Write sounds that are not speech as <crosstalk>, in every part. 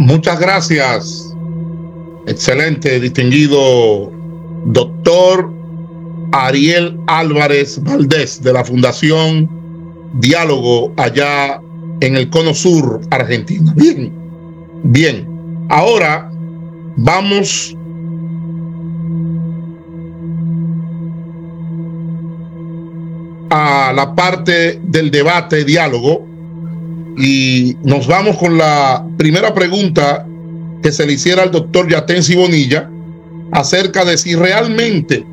Muchas gracias. Excelente, distinguido doctor Ariel Álvarez Valdés de la Fundación Diálogo allá en el Cono Sur, Argentina. Bien, bien. Ahora vamos a la parte del debate, diálogo, y nos vamos con la primera pregunta que se le hiciera al doctor Yatensi Bonilla acerca de si realmente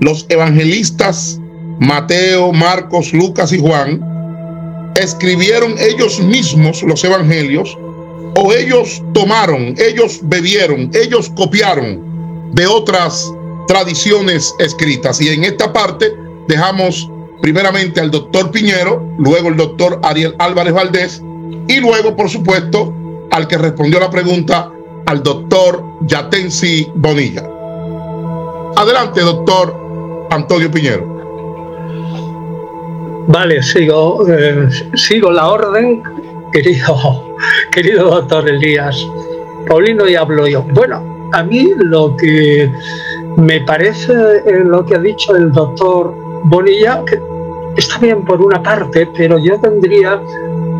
los evangelistas Mateo, Marcos, Lucas y Juan escribieron ellos mismos los evangelios o ellos tomaron, ellos bebieron, ellos copiaron de otras tradiciones escritas. Y en esta parte dejamos primeramente al doctor Piñero, luego el doctor Ariel Álvarez Valdés y luego, por supuesto, al que respondió la pregunta, al doctor Yatensi Bonilla. Adelante, doctor Antonio Piñero. Vale, sigo, eh, sigo la orden, <laughs> querido, querido doctor Elías. Paulino y hablo yo. Bueno, a mí lo que me parece eh, lo que ha dicho el doctor Bonilla, que está bien por una parte, pero yo tendría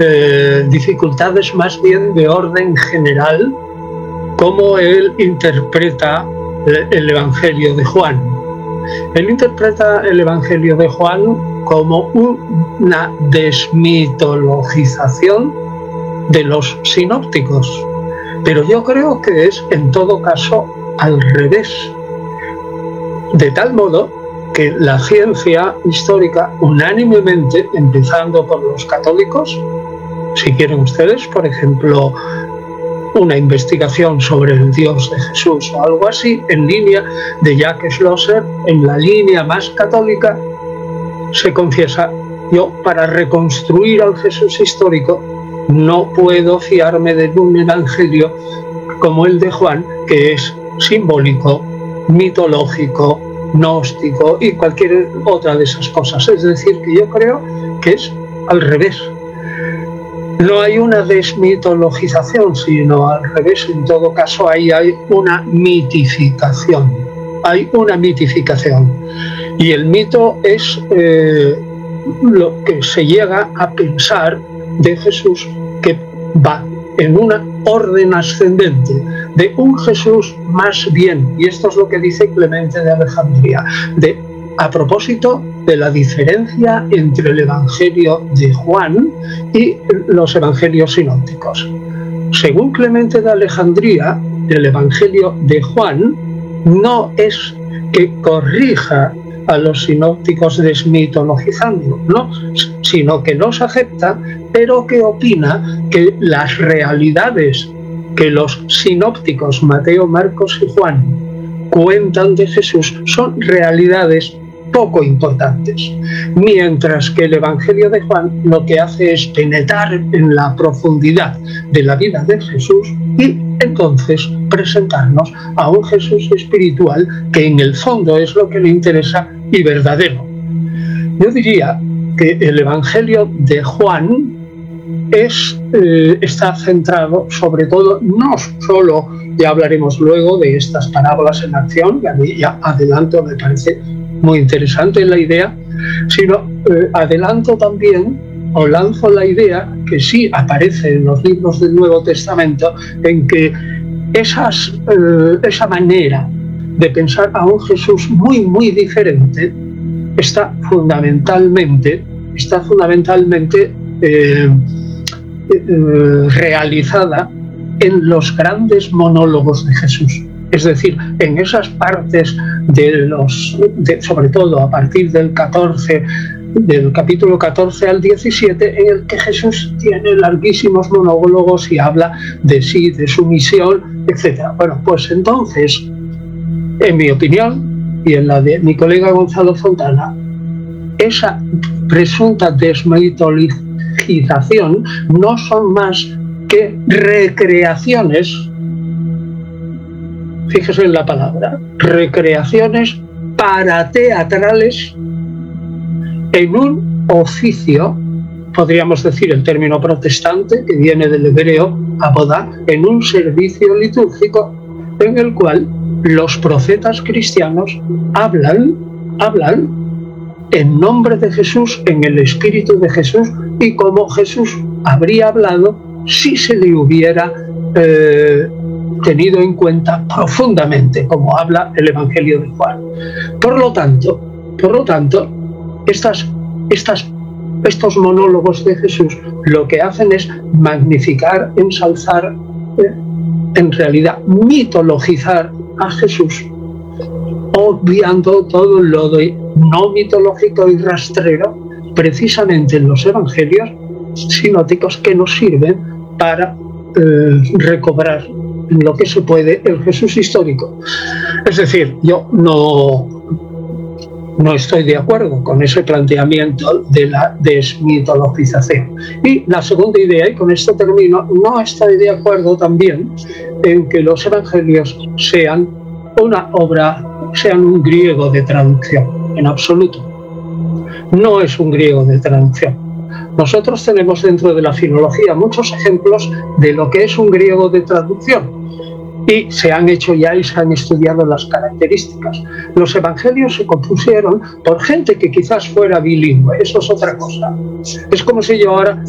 eh, dificultades más bien de orden general, cómo él interpreta el Evangelio de Juan. Él interpreta el Evangelio de Juan como una desmitologización de los sinópticos, pero yo creo que es en todo caso al revés. De tal modo que la ciencia histórica unánimemente, empezando por los católicos, si quieren ustedes, por ejemplo, una investigación sobre el Dios de Jesús o algo así, en línea de Jacques Schlosser, en la línea más católica, se confiesa, yo para reconstruir al Jesús histórico no puedo fiarme de un evangelio como el de Juan, que es simbólico, mitológico, gnóstico y cualquier otra de esas cosas. Es decir, que yo creo que es al revés. No hay una desmitologización, sino al revés. En todo caso, ahí hay una mitificación. Hay una mitificación. Y el mito es eh, lo que se llega a pensar de Jesús que va en una orden ascendente de un Jesús más bien, y esto es lo que dice Clemente de Alejandría, de, a propósito de la diferencia entre el Evangelio de Juan y los Evangelios sinópticos. Según Clemente de Alejandría, el Evangelio de Juan no es que corrija a los sinópticos desmitologizando, ¿no? sino que los acepta, pero que opina que las realidades que los sinópticos Mateo, Marcos y Juan cuentan de Jesús son realidades poco importantes, mientras que el Evangelio de Juan lo que hace es penetrar en la profundidad de la vida de Jesús y entonces presentarnos a un Jesús espiritual que en el fondo es lo que le interesa y verdadero. Yo diría que el Evangelio de Juan es, eh, está centrado sobre todo, no solo, ya hablaremos luego de estas parábolas en acción, que a mí ya adelanto, me parece muy interesante la idea, sino eh, adelanto también o lanzo la idea que sí aparece en los libros del Nuevo Testamento, en que esas, eh, esa manera de pensar a un Jesús muy, muy diferente está fundamentalmente, está fundamentalmente eh, realizada en los grandes monólogos de Jesús. Es decir, en esas partes de los, sobre todo a partir del 14, del capítulo 14 al 17, en el que Jesús tiene larguísimos monólogos y habla de sí, de su misión, etc. Bueno, pues entonces, en mi opinión y en la de mi colega Gonzalo Fontana, esa presunta desmitologización no son más que recreaciones fíjese en la palabra, recreaciones para teatrales en un oficio podríamos decir el término protestante, que viene del hebreo abodá, en un servicio litúrgico en el cual los profetas cristianos hablan, hablan en nombre de Jesús, en el Espíritu de Jesús y como Jesús habría hablado si se le hubiera eh, tenido en cuenta profundamente, como habla el Evangelio de Juan. Por lo tanto, por lo tanto, estas, estos monólogos de Jesús lo que hacen es magnificar, ensalzar, eh, en realidad mitologizar a Jesús, obviando todo lo de no mitológico y rastrero, precisamente en los evangelios sinóticos que nos sirven para eh, recobrar lo que se puede el Jesús histórico. Es decir, yo no, no estoy de acuerdo con ese planteamiento de la desmitologización. Y la segunda idea, y con esto termino, no estoy de acuerdo también en que los evangelios sean una obra, sean un griego de traducción, en absoluto. No es un griego de traducción. Nosotros tenemos dentro de la filología muchos ejemplos de lo que es un griego de traducción y se han hecho ya y se han estudiado las características. Los evangelios se compusieron por gente que quizás fuera bilingüe, eso es otra cosa. Es como si yo ahora,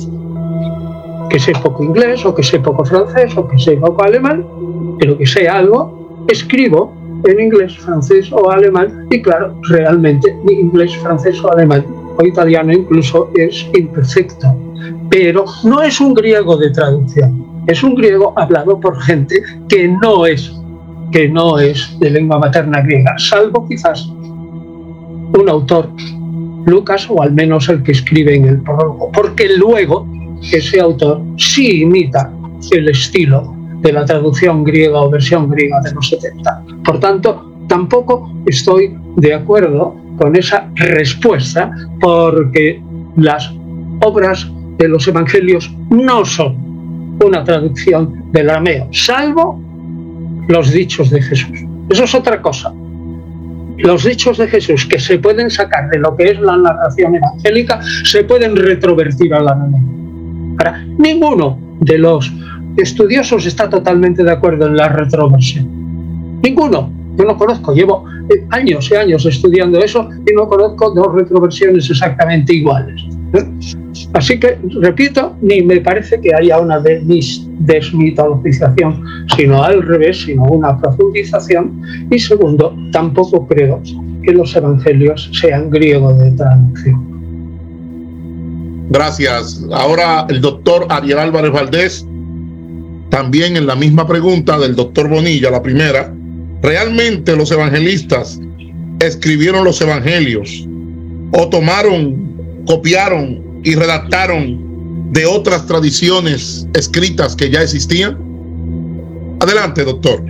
que sé poco inglés o que sé poco francés o que sé poco alemán, pero que sé algo, escribo en inglés, francés o alemán y claro, realmente mi inglés, francés o alemán o italiano incluso es imperfecto, pero no es un griego de traducción es un griego hablado por gente que no es, que no es de lengua materna griega, salvo quizás un autor, Lucas, o al menos el que escribe en el prólogo, porque luego ese autor sí imita el estilo de la traducción griega o versión griega de los 70. Por tanto, tampoco estoy de acuerdo con esa respuesta porque las obras de los evangelios no son una traducción del arameo, salvo los dichos de Jesús. Eso es otra cosa. Los dichos de Jesús que se pueden sacar de lo que es la narración evangélica se pueden retrovertir al arameo. Ahora, ninguno de los estudiosos está totalmente de acuerdo en la retroversión. Ninguno. Yo no conozco, llevo eh, años y años estudiando eso y no conozco dos retroversiones exactamente iguales. Así que, repito, ni me parece que haya una desmitologización, sino al revés, sino una profundización. Y segundo, tampoco creo que los evangelios sean griegos de traducción. Gracias. Ahora el doctor Ariel Álvarez Valdés, también en la misma pregunta del doctor Bonilla, la primera, ¿realmente los evangelistas escribieron los evangelios o tomaron copiaron y redactaron de otras tradiciones escritas que ya existían? Adelante, doctor.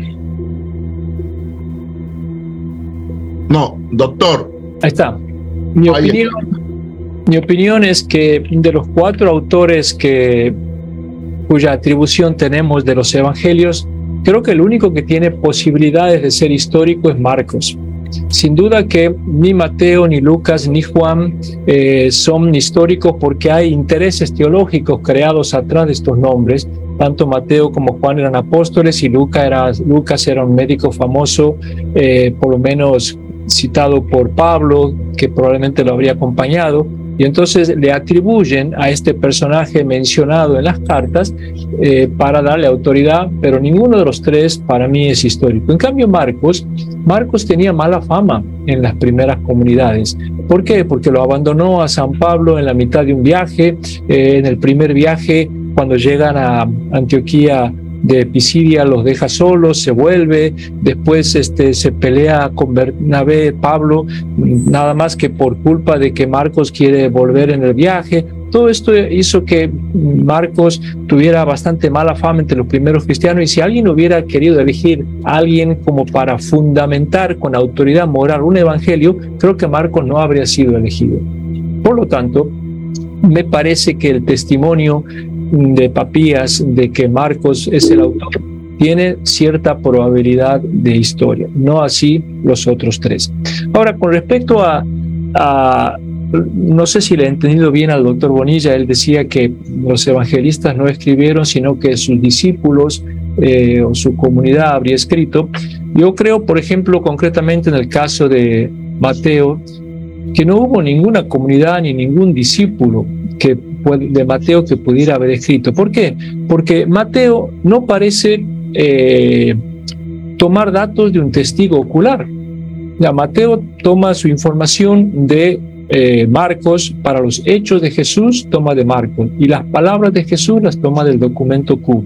No, doctor. Ahí está. Mi opinión, mi opinión es que de los cuatro autores que cuya atribución tenemos de los evangelios, creo que el único que tiene posibilidades de ser histórico es Marcos. Sin duda que ni Mateo, ni Lucas, ni Juan eh, son históricos porque hay intereses teológicos creados atrás de estos nombres. Tanto Mateo como Juan eran apóstoles y Lucas era, Lucas era un médico famoso, eh, por lo menos citado por Pablo, que probablemente lo habría acompañado. Y entonces le atribuyen a este personaje mencionado en las cartas eh, para darle autoridad, pero ninguno de los tres para mí es histórico. En cambio, Marcos, Marcos tenía mala fama en las primeras comunidades. ¿Por qué? Porque lo abandonó a San Pablo en la mitad de un viaje. Eh, en el primer viaje, cuando llegan a Antioquía de Pisidia los deja solos, se vuelve, después este, se pelea con Bernabé, Pablo, nada más que por culpa de que Marcos quiere volver en el viaje. Todo esto hizo que Marcos tuviera bastante mala fama entre los primeros cristianos y si alguien hubiera querido elegir a alguien como para fundamentar con autoridad moral un evangelio, creo que Marcos no habría sido elegido. Por lo tanto, me parece que el testimonio de Papías de que Marcos es el autor tiene cierta probabilidad de historia, no así los otros tres. Ahora, con respecto a, no sé si le he entendido bien al doctor Bonilla, él decía que los evangelistas no escribieron, sino que sus discípulos eh, o su comunidad habría escrito. Yo creo, por ejemplo, concretamente en el caso de Mateo, que no hubo ninguna comunidad ni ningún discípulo que, de Mateo que pudiera haber escrito. ¿Por qué? Porque Mateo no parece eh, tomar datos de un testigo ocular. Ya, Mateo toma su información de eh, Marcos para los hechos de Jesús, toma de Marcos, y las palabras de Jesús las toma del documento Q.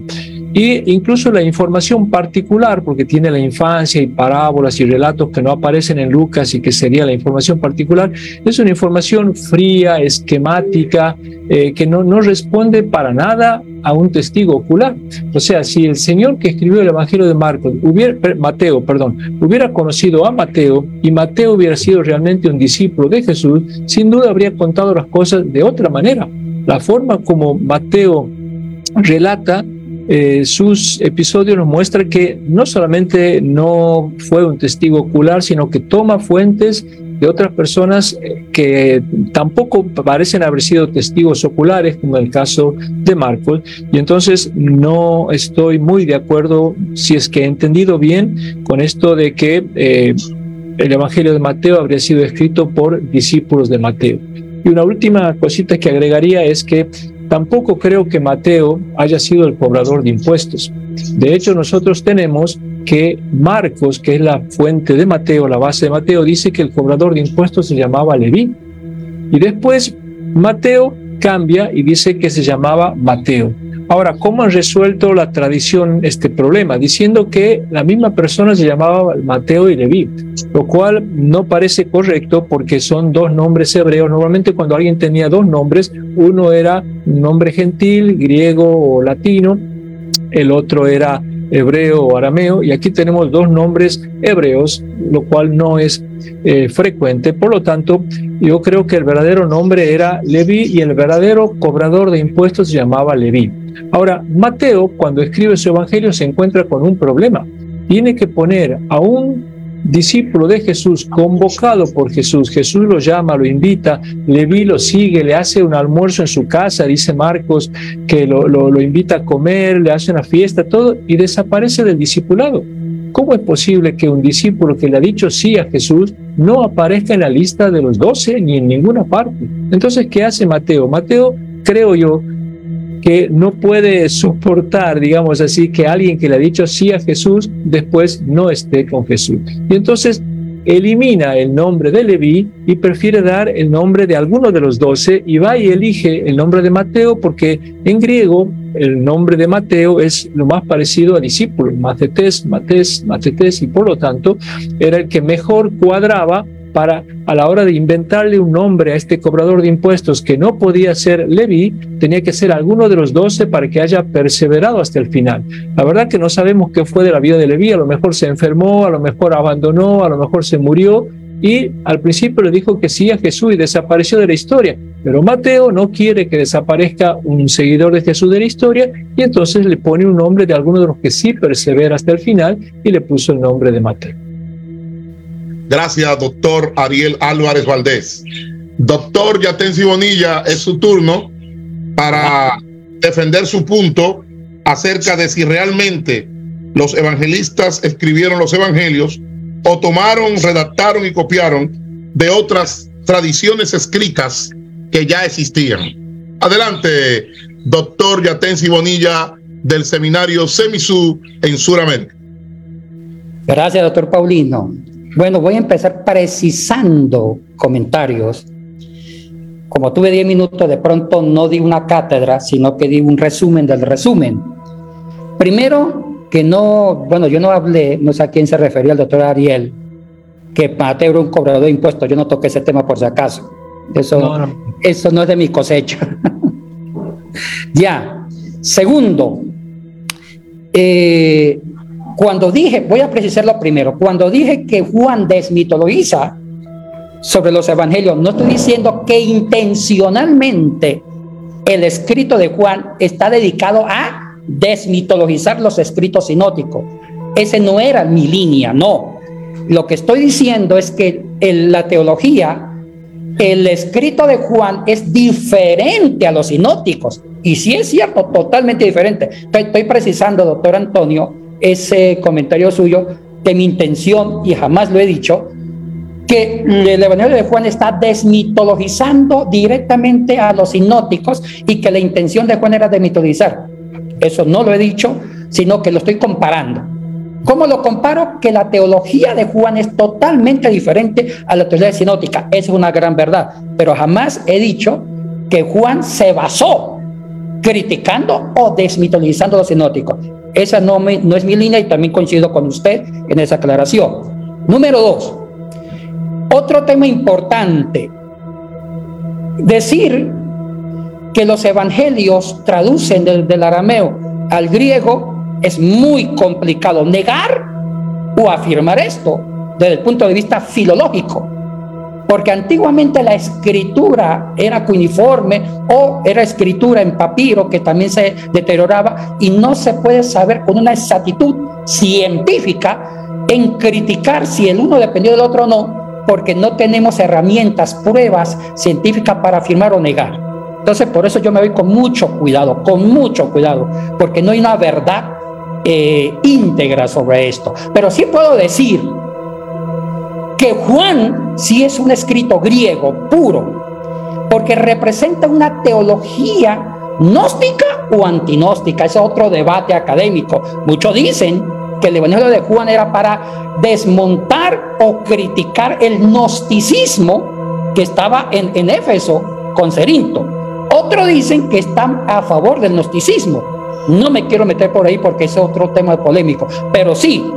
Y incluso la información particular, porque tiene la infancia y parábolas y relatos que no aparecen en Lucas y que sería la información particular, es una información fría, esquemática, eh, que no, no responde para nada a un testigo ocular. O sea, si el Señor que escribió el Evangelio de Marcos, hubiera, Mateo, perdón, hubiera conocido a Mateo y Mateo hubiera sido realmente un discípulo de Jesús, sin duda habría contado las cosas de otra manera. La forma como Mateo relata eh, sus episodios nos muestra que no solamente no fue un testigo ocular, sino que toma fuentes de otras personas eh, que tampoco parecen haber sido testigos oculares, como el caso de Marcos, y entonces no estoy muy de acuerdo, si es que he entendido bien, con esto de que eh, el Evangelio de Mateo habría sido escrito por discípulos de Mateo. Y una última cosita que agregaría es que Tampoco creo que Mateo haya sido el cobrador de impuestos. De hecho, nosotros tenemos que Marcos, que es la fuente de Mateo, la base de Mateo, dice que el cobrador de impuestos se llamaba Leví. Y después Mateo cambia y dice que se llamaba Mateo. Ahora, ¿cómo han resuelto la tradición este problema? Diciendo que la misma persona se llamaba Mateo y Leví, lo cual no parece correcto porque son dos nombres hebreos. Normalmente cuando alguien tenía dos nombres, uno era un nombre gentil, griego o latino, el otro era hebreo o arameo, y aquí tenemos dos nombres hebreos, lo cual no es eh, frecuente. Por lo tanto, yo creo que el verdadero nombre era Leví y el verdadero cobrador de impuestos se llamaba Leví. Ahora, Mateo, cuando escribe su evangelio, se encuentra con un problema. Tiene que poner a un discípulo de Jesús, convocado por Jesús. Jesús lo llama, lo invita, Leví lo sigue, le hace un almuerzo en su casa, dice Marcos, que lo, lo, invita a comer, le hace una fiesta, todo, y desaparece del discipulado. ¿Cómo es posible que un discípulo que le ha dicho sí a Jesús no aparezca en la lista de los doce ni en ninguna parte? Entonces, ¿qué hace Mateo? Mateo, creo yo, que no puede soportar, digamos así, que alguien que le ha dicho sí a Jesús después no esté con Jesús. Y entonces elimina el nombre de Leví y prefiere dar el nombre de alguno de los doce y va y elige el nombre de Mateo porque en griego el nombre de Mateo es lo más parecido a discípulo, Matetes, Matés, Matetes y por lo tanto era el que mejor cuadraba para a la hora de inventarle un nombre a este cobrador de impuestos que no podía ser Levi, tenía que ser alguno de los doce para que haya perseverado hasta el final. La verdad que no sabemos qué fue de la vida de Levi, a lo mejor se enfermó, a lo mejor abandonó, a lo mejor se murió y al principio le dijo que sí a Jesús y desapareció de la historia. Pero Mateo no quiere que desaparezca un seguidor de Jesús de la historia y entonces le pone un nombre de alguno de los que sí persevera hasta el final y le puso el nombre de Mateo. Gracias, doctor Ariel Álvarez Valdés. Doctor Yatensi Bonilla, es su turno para defender su punto acerca de si realmente los evangelistas escribieron los evangelios o tomaron, redactaron y copiaron de otras tradiciones escritas que ya existían. Adelante, doctor Yatensi Bonilla del seminario Semisú en Suramérica. Gracias, doctor Paulino. Bueno, voy a empezar precisando comentarios. Como tuve 10 minutos, de pronto no di una cátedra, sino que di un resumen del resumen. Primero, que no, bueno, yo no hablé, no sé a quién se refería el doctor Ariel, que Mateo era un cobrador de impuestos. Yo no toqué ese tema por si acaso. Eso no, Eso no es de mi cosecha. <laughs> ya. Segundo, eh, cuando dije, voy a precisarlo primero, cuando dije que Juan desmitologiza sobre los evangelios, no estoy diciendo que intencionalmente el escrito de Juan está dedicado a desmitologizar los escritos sinóticos. Ese no era mi línea, no. Lo que estoy diciendo es que en la teología el escrito de Juan es diferente a los sinópticos. Y sí es cierto, totalmente diferente. Estoy, precisando, doctor Antonio, ese comentario suyo, que mi intención, y jamás lo he dicho, que el Evangelio de Juan está desmitologizando directamente a los sinópticos y que la intención de Juan era desmitologizar. Eso no lo he dicho, sino que lo estoy comparando. ¿Cómo lo comparo? Que la teología de Juan es totalmente diferente a la teología sinótica. Es una gran verdad. Pero jamás he dicho que Juan se basó criticando o desmitologizando los sinóticos. Esa no, no es mi línea y también coincido con usted en esa aclaración. Número dos, otro tema importante. Decir que los evangelios traducen del, del arameo al griego es muy complicado negar o afirmar esto desde el punto de vista filológico, porque antiguamente la escritura era cuneiforme o era escritura en papiro que también se deterioraba y no se puede saber con una exactitud científica en criticar si el uno dependió del otro o no, porque no tenemos herramientas, pruebas científicas para afirmar o negar. Entonces, por eso yo me voy con mucho cuidado, con mucho cuidado, porque no hay una verdad eh, íntegra sobre esto. Pero sí puedo decir que Juan sí es un escrito griego puro, porque representa una teología gnóstica o antinóstica. Es otro debate académico. Muchos dicen que el Evangelio de Juan era para desmontar o criticar el gnosticismo que estaba en, en Éfeso con Cerinto. Otros dicen que están a favor del gnosticismo. No me quiero meter por ahí porque es otro tema polémico, pero sí,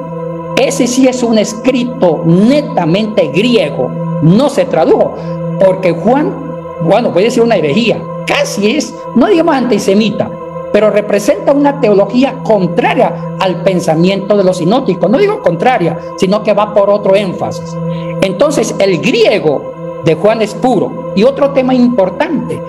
ese sí es un escrito netamente griego, no se tradujo, porque Juan, bueno, puede decir una herejía, casi es, no digamos antisemita, pero representa una teología contraria al pensamiento de los sinóticos. No digo contraria, sino que va por otro énfasis. Entonces, el griego de Juan es puro. Y otro tema importante,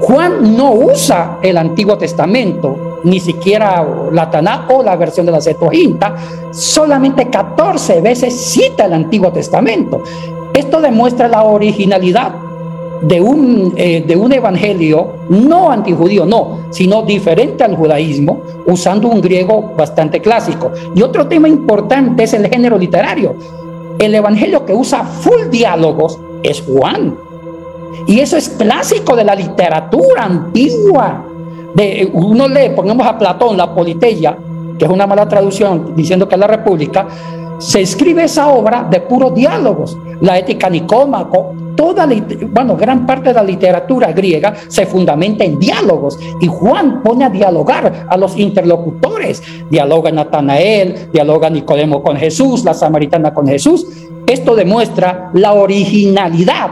Juan no usa el Antiguo Testamento, ni siquiera la Taná o la versión de la Septuaginta, solamente 14 veces cita el Antiguo Testamento. Esto demuestra la originalidad de un, eh, de un evangelio no antijudío, no, sino diferente al judaísmo, usando un griego bastante clásico. Y otro tema importante es el género literario. El evangelio que usa full diálogos es Juan. Y eso es clásico de la literatura antigua. De, uno lee, pongamos a Platón, la Politeia, que es una mala traducción diciendo que es la República, se escribe esa obra de puros diálogos. La ética nicómaco, toda, bueno, gran parte de la literatura griega se fundamenta en diálogos. Y Juan pone a dialogar a los interlocutores. Dialoga Natanael, dialoga Nicodemo con Jesús, la samaritana con Jesús. Esto demuestra la originalidad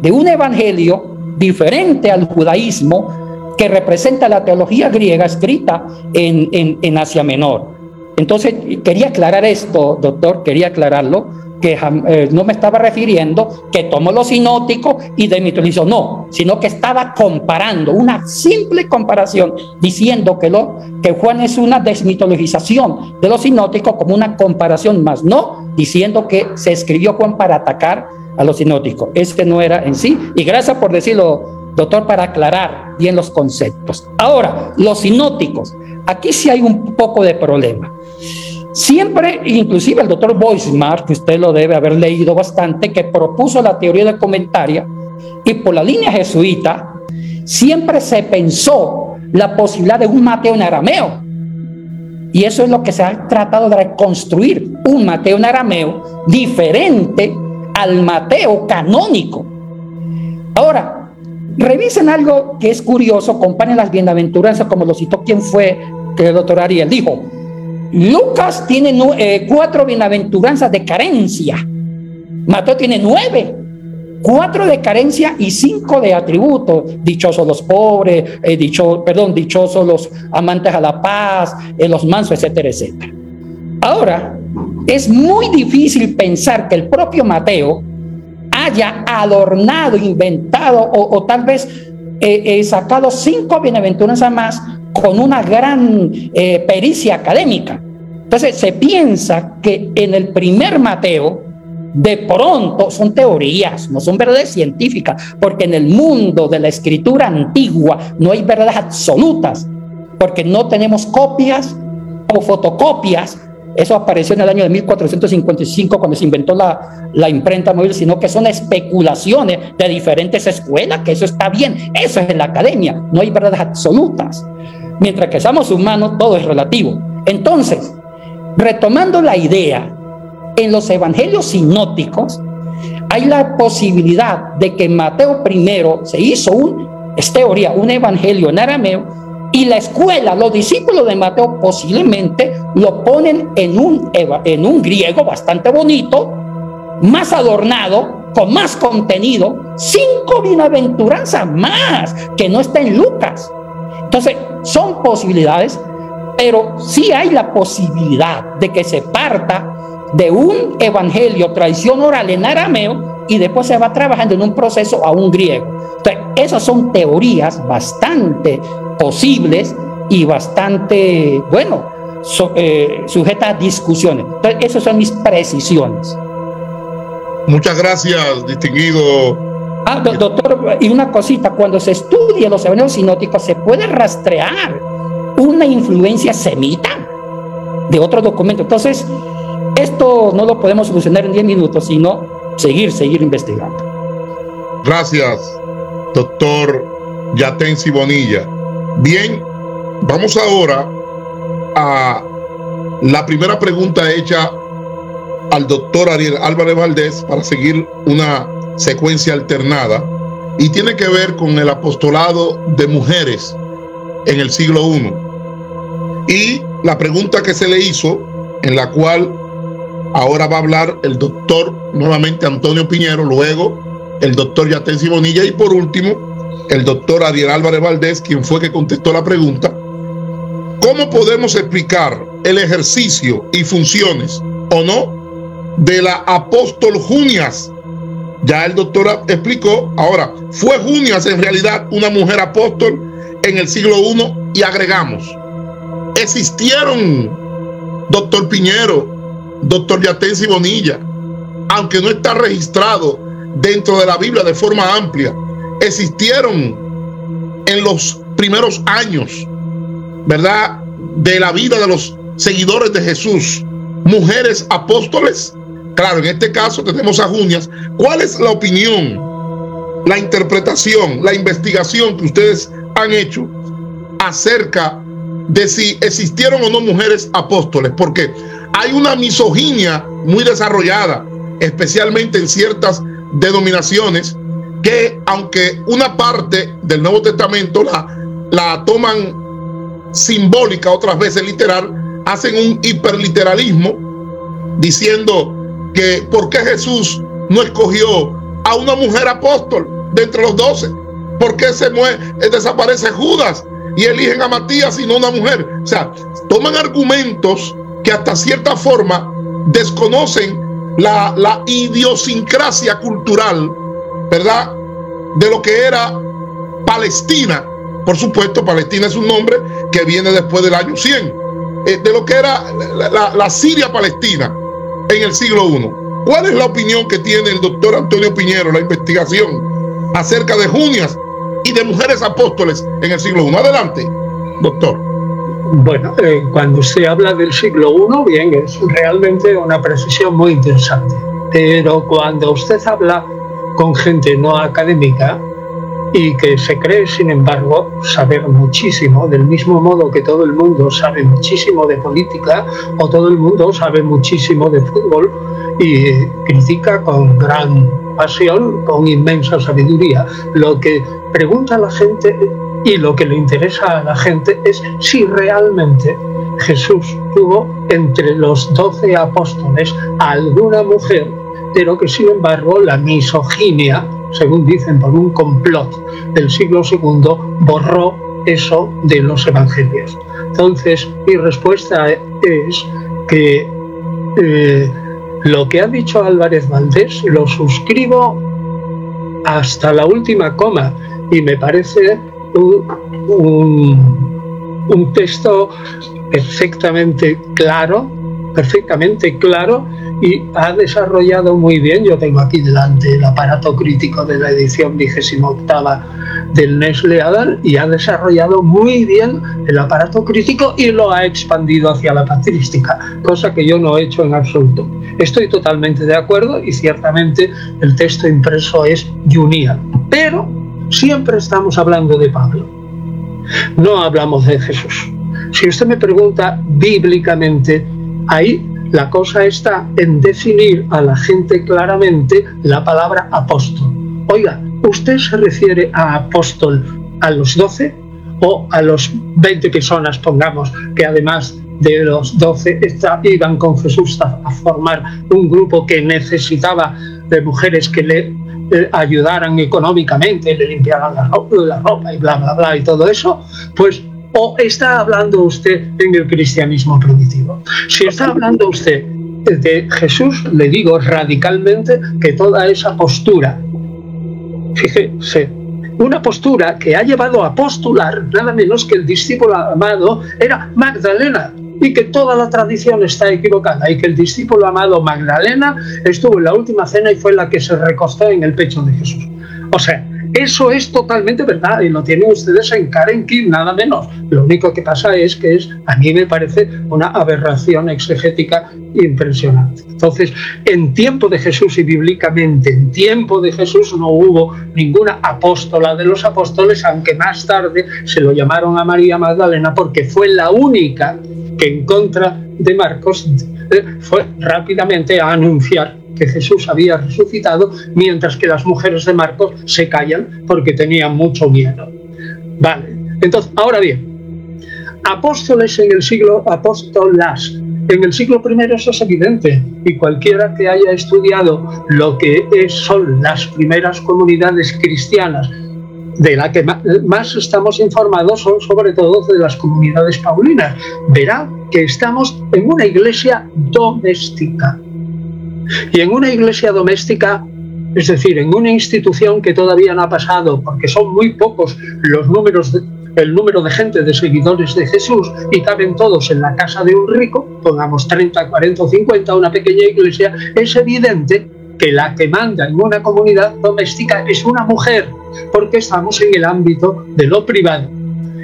de un evangelio diferente al judaísmo que representa la teología griega escrita en, en, Asia Menor. Entonces, quería aclarar esto, doctor, quería aclararlo, que eh, no me estaba refiriendo que tomó lo sinótico y desmitologizó, no, sino que estaba comparando, una simple comparación, diciendo que, lo, que Juan es una desmitologización de lo sinótico como una comparación más, no diciendo que se escribió Juan para atacar a los sinóticos. Este no era en sí. Y gracias por decirlo, doctor, para aclarar bien los conceptos. Ahora, los sinóticos. Aquí sí hay un poco de problema. Siempre, inclusive el doctor Boismar, que usted lo debe haber leído bastante, que propuso la teoría de comentaria, y por la línea jesuita, siempre se pensó la posibilidad de un Mateo en arameo. Y eso es lo que se ha tratado de reconstruir, un Mateo en arameo diferente al Mateo canónico. Ahora, revisen algo que es curioso, comparen las bienaventuranzas como lo citó quien fue, que el doctor Ariel dijo. Lucas tiene eh, cuatro bienaventuranzas de carencia. Mateo tiene nueve. Cuatro de carencia y cinco de atributo. Dichosos los pobres, eh, dicho, perdón, dichosos los amantes a la paz, eh, los mansos, etcétera, etcétera. Ahora, es muy difícil pensar que el propio Mateo haya adornado, inventado o, tal vez eh, eh, sacado cinco bienaventuranzas más con una gran eh, pericia académica. Entonces se piensa que en el primer Mateo de pronto son teorías, no son verdades científicas, porque en el mundo de la escritura antigua no hay verdades absolutas, porque no tenemos copias o fotocopias. Eso apareció en el año de 1455 cuando se inventó la, la imprenta móvil, sino que son especulaciones de diferentes escuelas, que eso está bien, eso es en la academia, no hay verdades absolutas. Mientras que somos humanos, todo es relativo. Entonces, retomando la idea, en los evangelios sinóticos hay la posibilidad de que Mateo I se hizo un, es teoría, un evangelio en arameo y la escuela, los discípulos de Mateo posiblemente lo ponen en un, en un griego bastante bonito, más adornado, con más contenido, cinco bienaventuranzas más que no está en Lucas. Entonces, son posibilidades, pero sí hay la posibilidad de que se parta de un evangelio, tradición oral en arameo, y después se va trabajando en un proceso a un griego. Entonces, esas son teorías bastante posibles y bastante, bueno, eh, sujetas a discusiones. Entonces, esas son mis precisiones. Muchas gracias, distinguido. Ah, doctor, y una cosita, cuando se estudia los evangelios sinóticos, se puede rastrear una influencia semita de otro documento. Entonces, esto no lo podemos solucionar en 10 minutos, sino seguir, seguir investigando. Gracias, doctor Yatensi Bonilla. Bien, vamos ahora a la primera pregunta hecha al doctor Ariel Álvarez Valdés para seguir una secuencia alternada y tiene que ver con el apostolado de mujeres en el siglo I. Y la pregunta que se le hizo, en la cual ahora va a hablar el doctor nuevamente Antonio Piñero, luego el doctor Yatensi Bonilla y por último el doctor Ariel Álvarez Valdés, quien fue que contestó la pregunta. ¿Cómo podemos explicar el ejercicio y funciones o no de la apóstol Junias. Ya el doctor explicó, ahora, fue Junias en realidad una mujer apóstol en el siglo I y agregamos, existieron, doctor Piñero, doctor Yatensi Bonilla, aunque no está registrado dentro de la Biblia de forma amplia, existieron en los primeros años, ¿verdad? De la vida de los seguidores de Jesús, mujeres apóstoles Claro, en este caso tenemos a Junias. ¿Cuál es la opinión, la interpretación, la investigación que ustedes han hecho acerca de si existieron o no mujeres apóstoles? Porque hay una misoginia muy desarrollada, especialmente en ciertas denominaciones, que aunque una parte del Nuevo Testamento la, la toman simbólica, otras veces literal, hacen un hiperliteralismo diciendo que por qué Jesús no escogió a una mujer apóstol de entre los doce. ¿Por qué se muere, eh, desaparece Judas y eligen a Matías y no una mujer? O sea, toman argumentos que hasta cierta forma desconocen la, la idiosincrasia cultural, ¿verdad? De lo que era Palestina. Por supuesto, Palestina es un nombre que viene después del año 100. Eh, de lo que era la, la Siria Palestina en el siglo I. ¿Cuál es la opinión que tiene el doctor Antonio Piñero, la investigación acerca de Junias y de mujeres apóstoles en el siglo I? Adelante, doctor. Bueno, eh, cuando usted habla del siglo I, bien, es realmente una precisión muy interesante. Pero cuando usted habla con gente no académica, y que se cree, sin embargo, saber muchísimo, del mismo modo que todo el mundo sabe muchísimo de política o todo el mundo sabe muchísimo de fútbol y critica con gran pasión, con inmensa sabiduría. Lo que pregunta la gente y lo que le interesa a la gente es si realmente Jesús tuvo entre los doce apóstoles alguna mujer, pero que sin embargo la misoginia según dicen, por un complot del siglo II, borró eso de los evangelios. Entonces, mi respuesta es que eh, lo que ha dicho Álvarez Valdés lo suscribo hasta la última coma y me parece un, un texto perfectamente claro, perfectamente claro y ha desarrollado muy bien, yo tengo aquí delante el aparato crítico de la edición vigésima octava del Nestle Adal y ha desarrollado muy bien el aparato crítico y lo ha expandido hacia la patrística, cosa que yo no he hecho en absoluto. Estoy totalmente de acuerdo y ciertamente el texto impreso es Junia, pero siempre estamos hablando de Pablo, no hablamos de Jesús. Si usted me pregunta bíblicamente, ahí la cosa está en definir a la gente claramente la palabra apóstol. Oiga, ¿usted se refiere a apóstol a los doce o a los 20 personas, pongamos, que además de los doce iban con Jesús a, formar un grupo que necesitaba de mujeres que le eh, ayudaran económicamente, le limpiaran la ropa y bla, bla, bla y todo eso? Pues ¿O está hablando usted en el cristianismo primitivo? Si está hablando usted de Jesús, le digo radicalmente que toda esa postura, fíjese, una postura que ha llevado a postular nada menos que el discípulo amado era Magdalena, y que toda la tradición está equivocada y que el discípulo amado Magdalena estuvo en la última cena y fue la que se recostó en el pecho de Jesús. O sea, eso es totalmente verdad y lo tienen ustedes en Karen King, nada menos. Lo único que pasa es que es, a mí me parece una aberración exegética impresionante. Entonces, en tiempo de Jesús y bíblicamente, en tiempo de Jesús no hubo ninguna apóstola de los apóstoles, aunque más tarde se lo llamaron a María Magdalena porque fue la única que en contra de Marcos eh, fue rápidamente a anunciar que Jesús había resucitado, mientras que las mujeres de Marcos se callan porque tenían mucho miedo. Vale, entonces, ahora bien, apóstoles en el siglo, apóstolas, en el siglo I eso es evidente y cualquiera que haya estudiado lo que son las primeras comunidades cristianas de la que más estamos informados son sobre todo de las comunidades paulinas. Verá que estamos en una iglesia doméstica. Y en una iglesia doméstica, es decir, en una institución que todavía no ha pasado, porque son muy pocos los números el número de gente de seguidores de Jesús y caben todos en la casa de un rico, pongamos 30, 40 o 50, una pequeña iglesia, es evidente que la que manda en una comunidad doméstica es una mujer, porque estamos en el ámbito de lo privado.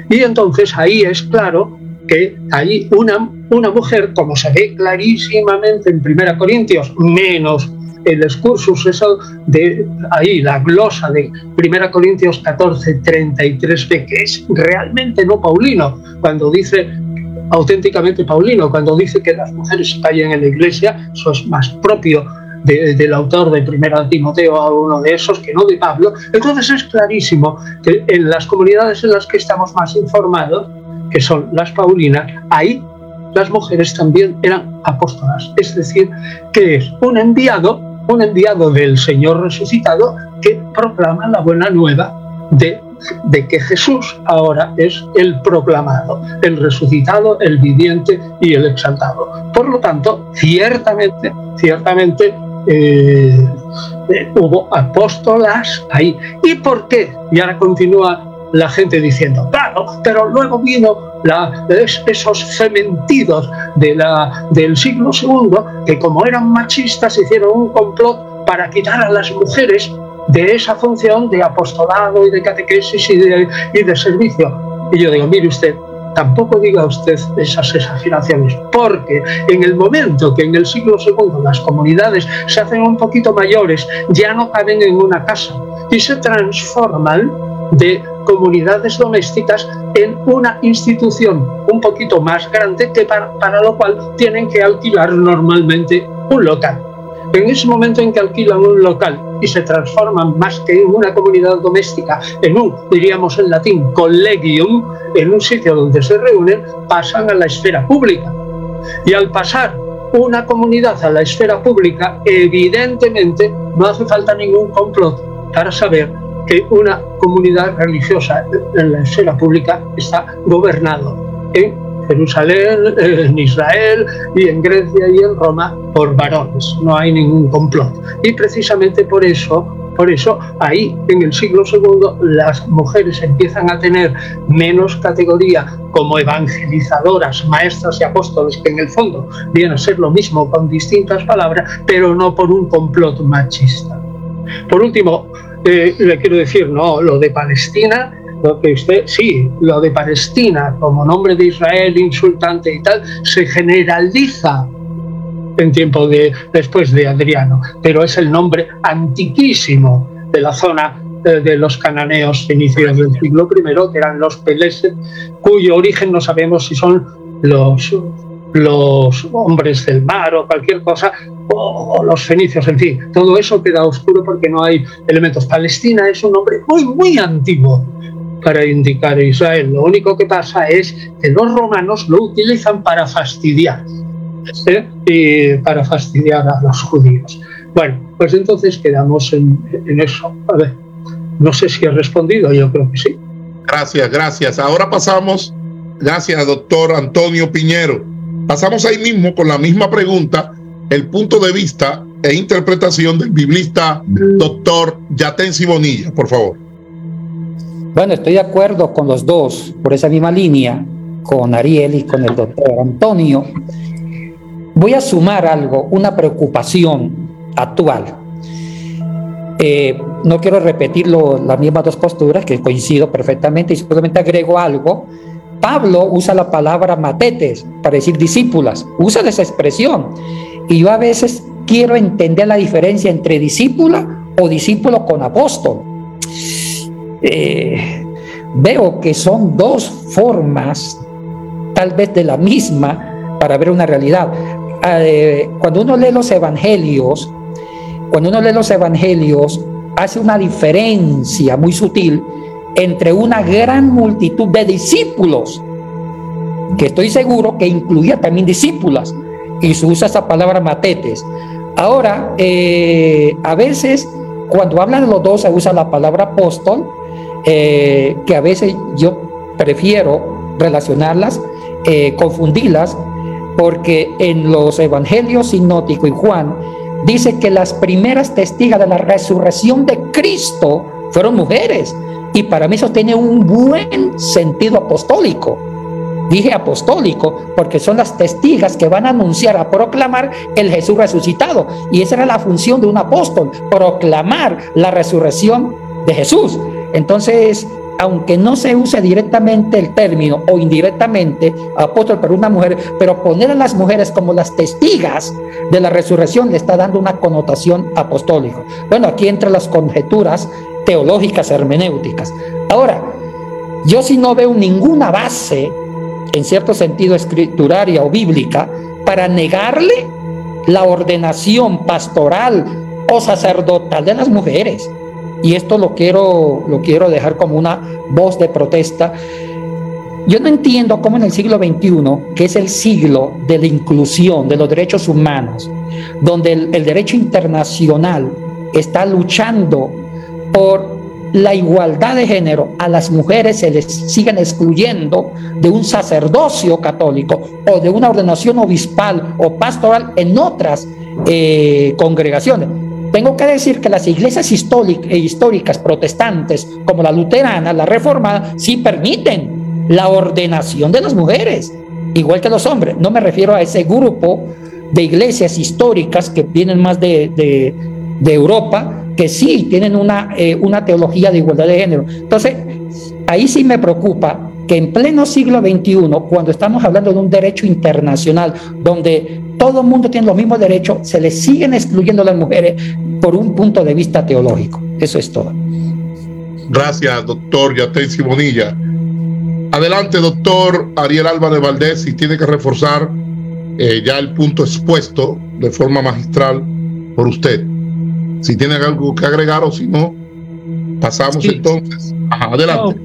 Y entonces ahí es claro que hay una, una mujer, como se ve clarísimamente en 1 Corintios, menos el excursus, eso de ahí, la glosa de 1 Corintios 14, 33b, que es realmente no paulino, cuando dice auténticamente paulino, cuando dice que las mujeres callen en la iglesia, eso es más propio del autor de Primera Timoteo a uno de esos que no de Pablo. Entonces es clarísimo que en las comunidades en las que estamos más informados, que son las paulinas, ahí las mujeres también eran apóstolas, es decir, que es un enviado, un enviado del Señor resucitado que proclama la buena nueva de, de, que Jesús ahora es el proclamado, el resucitado, el viviente y el exaltado. Por lo tanto, ciertamente, ciertamente eh, eh, hubo apóstolas ahí. ¿Y por qué? Y ahora continúa la gente diciendo, claro, pero luego vino la, esos fementidos de la, del siglo II que como eran machistas hicieron un complot para quitar a las mujeres de esa función de apostolado y de catequesis y de, y de servicio. Y yo digo, mire usted, tampoco diga usted esas exageraciones, porque en el momento que en el siglo II las comunidades se hacen un poquito mayores, ya no caben en una casa y se transforman de comunidades domésticas en una institución un poquito más grande que para, para lo cual tienen que alquilar normalmente un local. En ese momento en que alquilan un local y se transforman más que en una comunidad doméstica, en un, diríamos en latín, collegium, en un sitio donde se reúnen, pasan a la esfera pública. Y al pasar una comunidad a la esfera pública, evidentemente no hace falta ningún complot para saber que una comunidad religiosa en la esfera pública está gobernado en Jerusalén, en Israel y en Grecia y en Roma por varones. No hay ningún complot. Y precisamente por eso Por eso ahí en el siglo II las mujeres empiezan a tener menos categoría como evangelizadoras, maestras y apóstoles, que en el fondo viene a ser lo mismo con distintas palabras, pero no por un complot machista. Por último, le quiero decir, no, lo de Palestina lo que usted, sí, lo de Palestina como nombre de Israel insultante y tal, se generaliza en tiempo de después de Adriano, pero es el nombre antiquísimo de la zona eh, de los cananeos inicios del siglo I, que eran los peleses, cuyo origen no sabemos si son los, los hombres del mar o cualquier cosa, o, los fenicios, en fin, todo eso queda oscuro porque no hay elementos. Palestina es un nombre muy, muy antiguo para indicar Israel. Lo único que pasa es que los romanos lo utilizan para fastidiar, ¿eh? y para fastidiar a los judíos. Bueno, pues entonces quedamos en, eso. A ver, no sé si he respondido, yo creo que sí. Gracias, gracias. Ahora pasamos, gracias, doctor Antonio Piñero. Pasamos ahí mismo con la misma pregunta, el punto de vista e interpretación del biblista doctor Yatensi Bonilla, por favor. Bueno, estoy de acuerdo con los dos por esa misma línea, con Ariel y con el doctor Antonio. Voy a sumar algo, una preocupación actual. Eh, no quiero repetir las mismas dos posturas, que coincido perfectamente, y simplemente agrego algo. Pablo usa la palabra matetes para decir discípulas, usa esa expresión. Y yo a veces quiero entender la diferencia entre discípula o discípulo con apóstol. Eh, veo que son dos formas, tal vez de la misma, para ver una realidad. Eh, cuando uno lee los evangelios, cuando uno lee los evangelios, hace una diferencia muy sutil entre una gran multitud de discípulos, que estoy seguro que incluía también discípulas, y se usa esa palabra matetes. Ahora, eh, a veces cuando hablan de los dos se usa la palabra apóstol, eh, que a veces yo prefiero relacionarlas, eh, confundirlas, porque en los evangelios sinótico y Juan dice que las primeras testigas de la resurrección de Cristo fueron mujeres. Y para mí eso tiene un buen sentido apostólico. Dije apostólico porque son las testigas que van a anunciar, a proclamar el Jesús resucitado. Y esa era la función de un apóstol, proclamar la resurrección de Jesús. Entonces, aunque no se use directamente el término o indirectamente apóstol para una mujer, pero poner a las mujeres como las testigas de la resurrección le está dando una connotación apostólica. Bueno, aquí entran las conjeturas teológicas hermenéuticas. Ahora, yo si no veo ninguna base, en cierto sentido escrituraria o bíblica, para negarle la ordenación pastoral o sacerdotal de las mujeres. Y esto lo quiero, lo quiero dejar como una voz de protesta. Yo no entiendo cómo en el siglo XXI, que es el siglo de la inclusión de los derechos humanos, donde el, el derecho internacional está luchando por la igualdad de género, a las mujeres se les siguen excluyendo de un sacerdocio católico o de una ordenación obispal o pastoral en otras eh, congregaciones. Tengo que decir que las iglesias eh, históricas protestantes, como la luterana, la reformada, sí permiten la ordenación de las mujeres, igual que los hombres. No me refiero a ese grupo de iglesias históricas que vienen más de, de Europa, que sí tienen una, eh, una teología de igualdad de género. Entonces, ahí sí me preocupa que en pleno siglo XXI, cuando estamos hablando de un derecho internacional, donde todo el mundo tiene los mismos derechos, se les siguen excluyendo a las mujeres por un punto de vista teológico. Eso es todo. Gracias, doctor Yatensi Bonilla. Adelante, doctor Ariel Álvarez Valdés, si tiene que reforzar eh, ya el punto expuesto de forma magistral por usted si tienen algo que agregar o si no, pasamos entonces. adelante.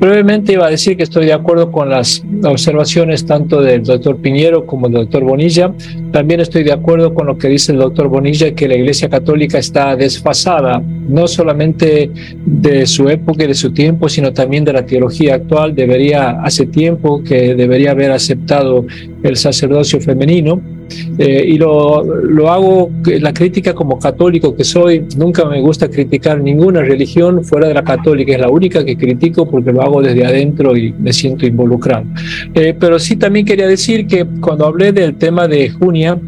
brevemente iba a decir que estoy de acuerdo con las observaciones tanto del doctor Piñero como del doctor Bonilla. También estoy de acuerdo con lo que dice el doctor Bonilla, que la Iglesia Católica está desfasada, no solamente de su época y de su tiempo, sino también de la teología actual. Debería, hace tiempo que debería haber aceptado el sacerdocio femenino eh, y lo, lo hago, la crítica como católico que soy, nunca me gusta criticar ninguna religión fuera de la católica, es la única que critico porque lo hago desde adentro y me siento involucrado. Eh, pero sí también quería decir que cuando hablé del tema de Junia,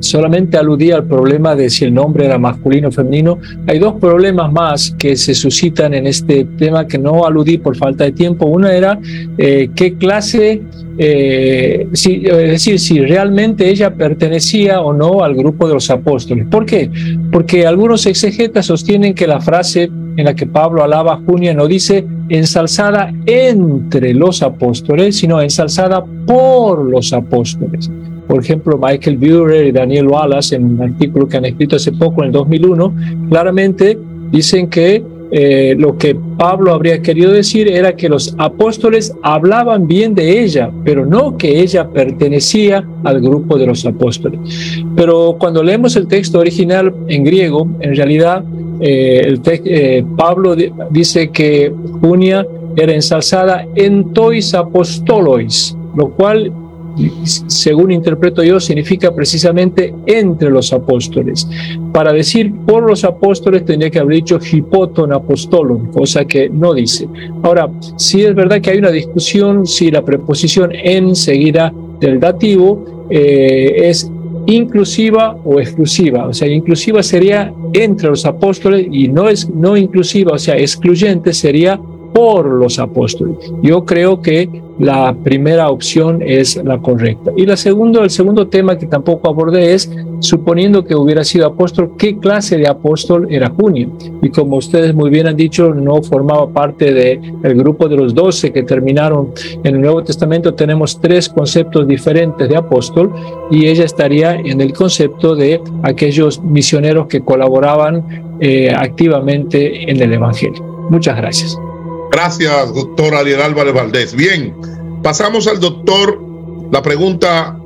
solamente aludía al problema de si el nombre era masculino o femenino. Hay dos problemas más que se suscitan en este tema que no aludí por falta de tiempo. Una era eh, qué clase, eh, si, es decir, si realmente ella pertenecía o no al grupo de los apóstoles. ¿Por qué? Porque algunos exegetas sostienen que la frase en la que Pablo alaba a Junia no dice ensalzada entre los apóstoles, sino ensalzada por los apóstoles. Por ejemplo, Michael Burer y Daniel Wallace, en un artículo que han escrito hace poco, en el 2001, claramente dicen que eh, lo que Pablo habría querido decir era que los apóstoles hablaban bien de ella, pero no que ella pertenecía al grupo de los apóstoles. Pero cuando leemos el texto original en griego, en realidad eh, eh, Pablo dice que Junia era ensalzada en tois apostolois, lo cual según interpreto yo, significa precisamente entre los apóstoles. Para decir por los apóstoles tendría que haber dicho hipoton apostolum, cosa que no dice. Ahora, si es verdad que hay una discusión si la preposición en seguida del dativo eh, es inclusiva o exclusiva. O sea, inclusiva sería entre los apóstoles y no es no inclusiva, o sea, excluyente sería por los apóstoles. Yo creo que la primera opción es la correcta. Y la segundo, el segundo tema que tampoco abordé es, suponiendo que hubiera sido apóstol, ¿qué clase de apóstol era Junio? Y como ustedes muy bien han dicho, no formaba parte del el grupo de los doce que terminaron en el Nuevo Testamento. Tenemos tres conceptos diferentes de apóstol y ella estaría en el concepto de aquellos misioneros que colaboraban eh, activamente en el Evangelio. Muchas gracias. Gracias, doctor Ariel Álvarez Valdés. Bien, pasamos al doctor, la pregunta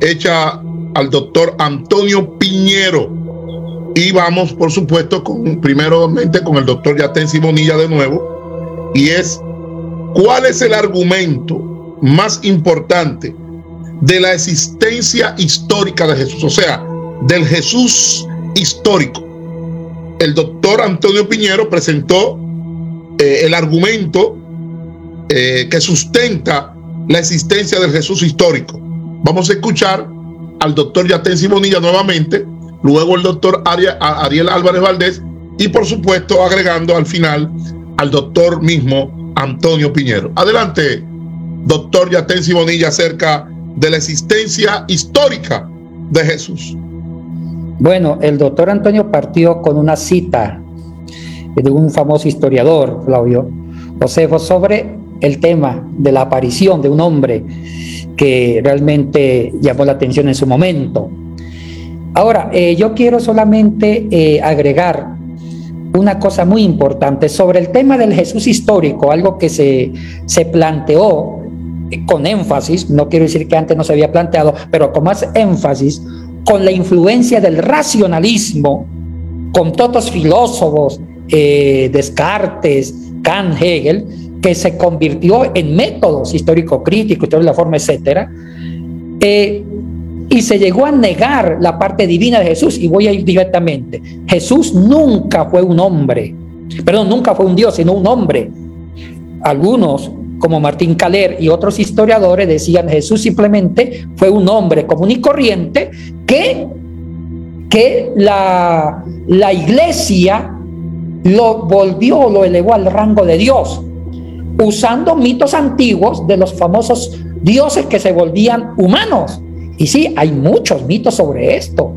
hecha al doctor Antonio Piñero. Y vamos, por supuesto, con, primeramente con el doctor Yatén Simonilla de nuevo. Y es, ¿cuál es el argumento más importante de la existencia histórica de Jesús? O sea, del Jesús histórico. El doctor Antonio Piñero presentó eh, el argumento eh, que sustenta la existencia del Jesús histórico. Vamos a escuchar al doctor Yatén Simonilla nuevamente, luego el doctor Ariel Álvarez Valdés y por supuesto agregando al final al doctor mismo Antonio Piñero. Adelante, doctor Yatén Simonilla, acerca de la existencia histórica de Jesús. Bueno, el doctor Antonio partió con una cita de un famoso historiador, Flavio Josefo, sobre el tema de la aparición de un hombre que realmente llamó la atención en su momento. Ahora, eh, yo quiero solamente eh, agregar una cosa muy importante sobre el tema del Jesús histórico, algo que se, se planteó con énfasis, no quiero decir que antes no se había planteado, pero con más énfasis, con la influencia del racionalismo, con todos filósofos eh, Descartes, Kant, Hegel, que se convirtió en métodos histórico-críticos, de la forma, etcétera, eh, y se llegó a negar la parte divina de Jesús. Y voy a ir directamente. Jesús nunca fue un hombre, perdón, nunca fue un Dios, sino un hombre. Algunos, como Martín Caler y otros historiadores, decían Jesús simplemente fue un hombre común y corriente que, que la, la iglesia lo volvió, lo elevó al rango de Dios, usando mitos antiguos de los famosos dioses que se volvían humanos. Y sí, hay muchos mitos sobre esto.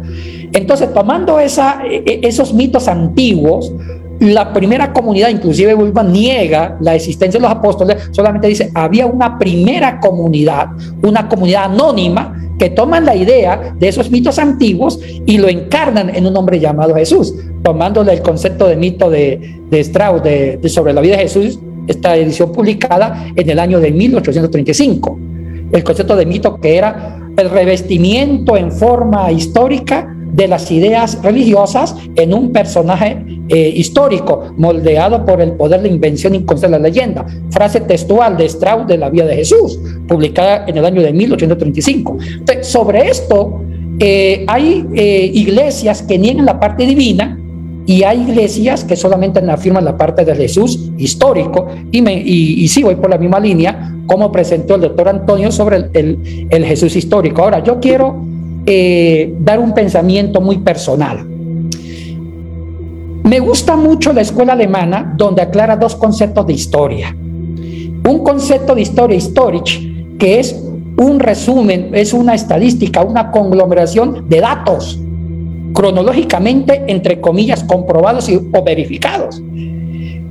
Entonces, tomando e, e, esos mitos antiguos, la primera comunidad, inclusive niega la existencia de los apóstoles, solamente dice, había una primera comunidad, una comunidad anónima que toman la idea de esos mitos antiguos y lo encarnan en un hombre llamado Jesús, tomándole el concepto de mito de, de Strauss de, sobre la vida de Jesús, esta edición publicada en el año de 1835. El concepto de mito que era el revestimiento en forma histórica de las ideas religiosas en un personaje eh, histórico, moldeado por el poder de invención inconsciente de la leyenda. Frase textual de Strauss de la vida de Jesús, publicada en el año de 1835. sobre esto, eh, hay eh, iglesias que niegan la parte divina y hay iglesias que solamente afirman la parte de Jesús histórico y, me, y, sí voy por la misma línea como presentó el doctor Antonio sobre el, el, Jesús histórico. Ahora, yo quiero eh, dar un pensamiento muy personal. Me gusta mucho la escuela alemana donde aclara dos conceptos de historia. Un concepto de historia, historisch, que es un resumen, es una estadística, una conglomeración de datos cronológicamente, entre comillas, comprobados o verificados.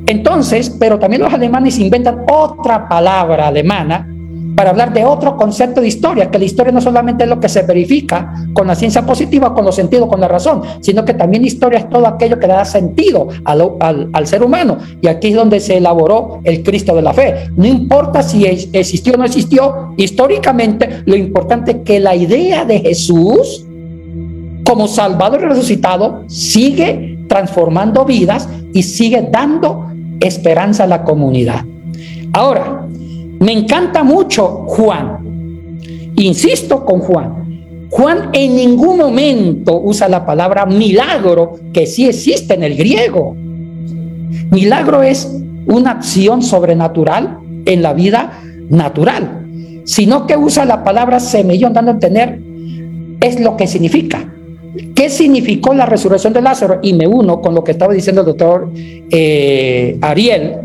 Entonces, pero también los alemanes inventan otra palabra alemana para hablar de otro concepto de historia, que la historia no solamente es lo que se verifica con la ciencia positiva, con los sentidos, con la razón, sino que también historia es todo aquello que da sentido al, al, ser humano. Y aquí es donde se elaboró el Cristo de la fe. No importa si existió o no existió, históricamente lo importante es que la idea de Jesús como Salvador resucitado sigue transformando vidas y sigue dando esperanza a la comunidad. Ahora, me encanta mucho Juan. Insisto con Juan. Juan en ningún momento usa la palabra milagro, que sí existe en el griego. Milagro es una acción sobrenatural en la vida natural, sino que usa la palabra semillón, dando a entender es lo que significa. ¿Qué significó la resurrección de Lázaro? Y me uno con lo que estaba diciendo el doctor eh, Ariel.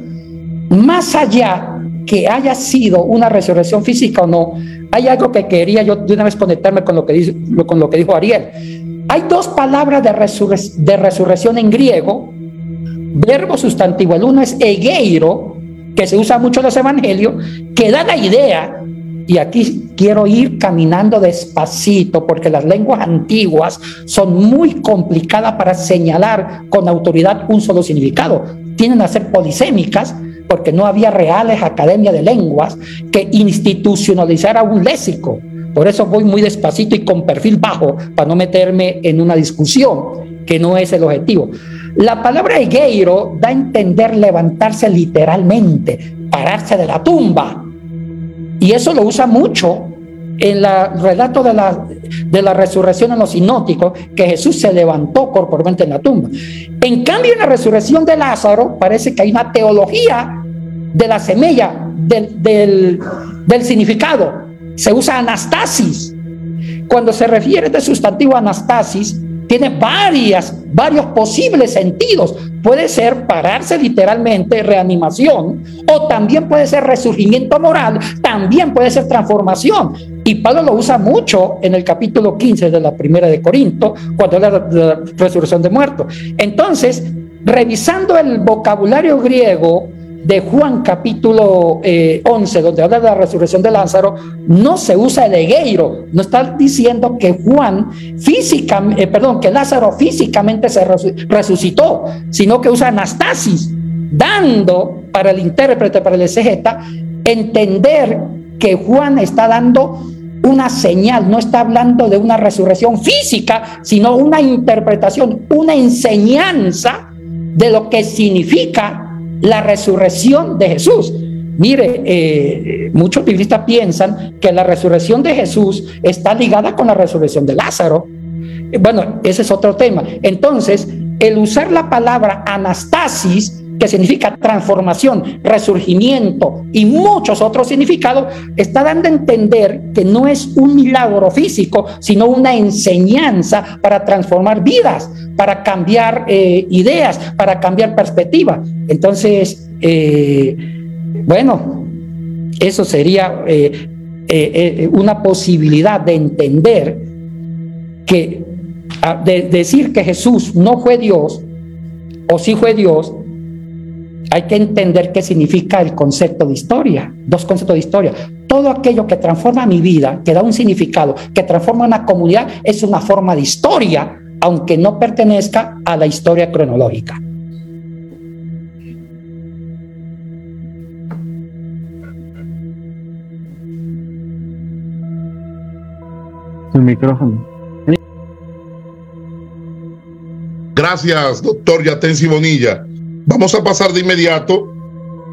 Más allá que haya sido una resurrección física o no, hay algo que quería yo de una vez conectarme con lo que, dice, con lo que dijo Ariel. Hay dos palabras de, de resurrección en griego, verbo sustantivo. El uno es egeiro, que se usa mucho en los evangelios, que da la idea y aquí quiero ir caminando despacito porque las lenguas antiguas son muy complicadas para señalar con autoridad un solo significado. Tienen a ser polisémicas porque no había reales academias de lenguas que institucionalizara un léxico. Por eso voy muy despacito y con perfil bajo para no meterme en una discusión que no es el objetivo. La palabra egeiro da a entender levantarse literalmente, pararse de la tumba. Y eso lo usa mucho en el relato de la, de la resurrección en los sinóticos, que Jesús se levantó corporalmente en la tumba. En cambio, en la resurrección de Lázaro parece que hay una teología de la semilla, del, significado. Se usa anastasis. Cuando se refiere de sustantivo anastasis, tiene varias, varios posibles sentidos. Puede ser pararse literalmente, reanimación, o también puede ser resurgimiento moral, también puede ser transformación. Y Pablo lo usa mucho en el capítulo 15 de la primera de Corinto, cuando habla de la resurrección de muertos. Entonces, revisando el vocabulario griego, de Juan capítulo 11, eh, donde habla de la resurrección de Lázaro, no se usa el egueiro, no está diciendo que Juan físicamente, eh, perdón, que Lázaro físicamente se resucitó, sino que usa anastasis, dando para el intérprete, para el exegeta, entender que Juan está dando una señal, no está hablando de una resurrección física, sino una interpretación, una enseñanza de lo que significa la resurrección de Jesús. Mire, eh, muchos biblistas piensan que la resurrección de Jesús está ligada con la resurrección de Lázaro. Bueno, ese es otro tema. Entonces, el usar la palabra anastasis que significa transformación, resurgimiento y muchos otros significados, está dando a entender que no es un milagro físico, sino una enseñanza para transformar vidas, para cambiar eh, ideas, para cambiar perspectiva. Entonces, eh, bueno, eso sería eh, una posibilidad de entender que de decir que Jesús no fue Dios o sí fue Dios hay que entender qué significa el concepto de historia, dos conceptos de historia. Todo aquello que transforma mi vida, que da un significado, que transforma una comunidad, es una forma de historia, aunque no pertenezca a la historia cronológica. El micrófono. Gracias, doctor Yatensi Bonilla. Vamos a pasar de inmediato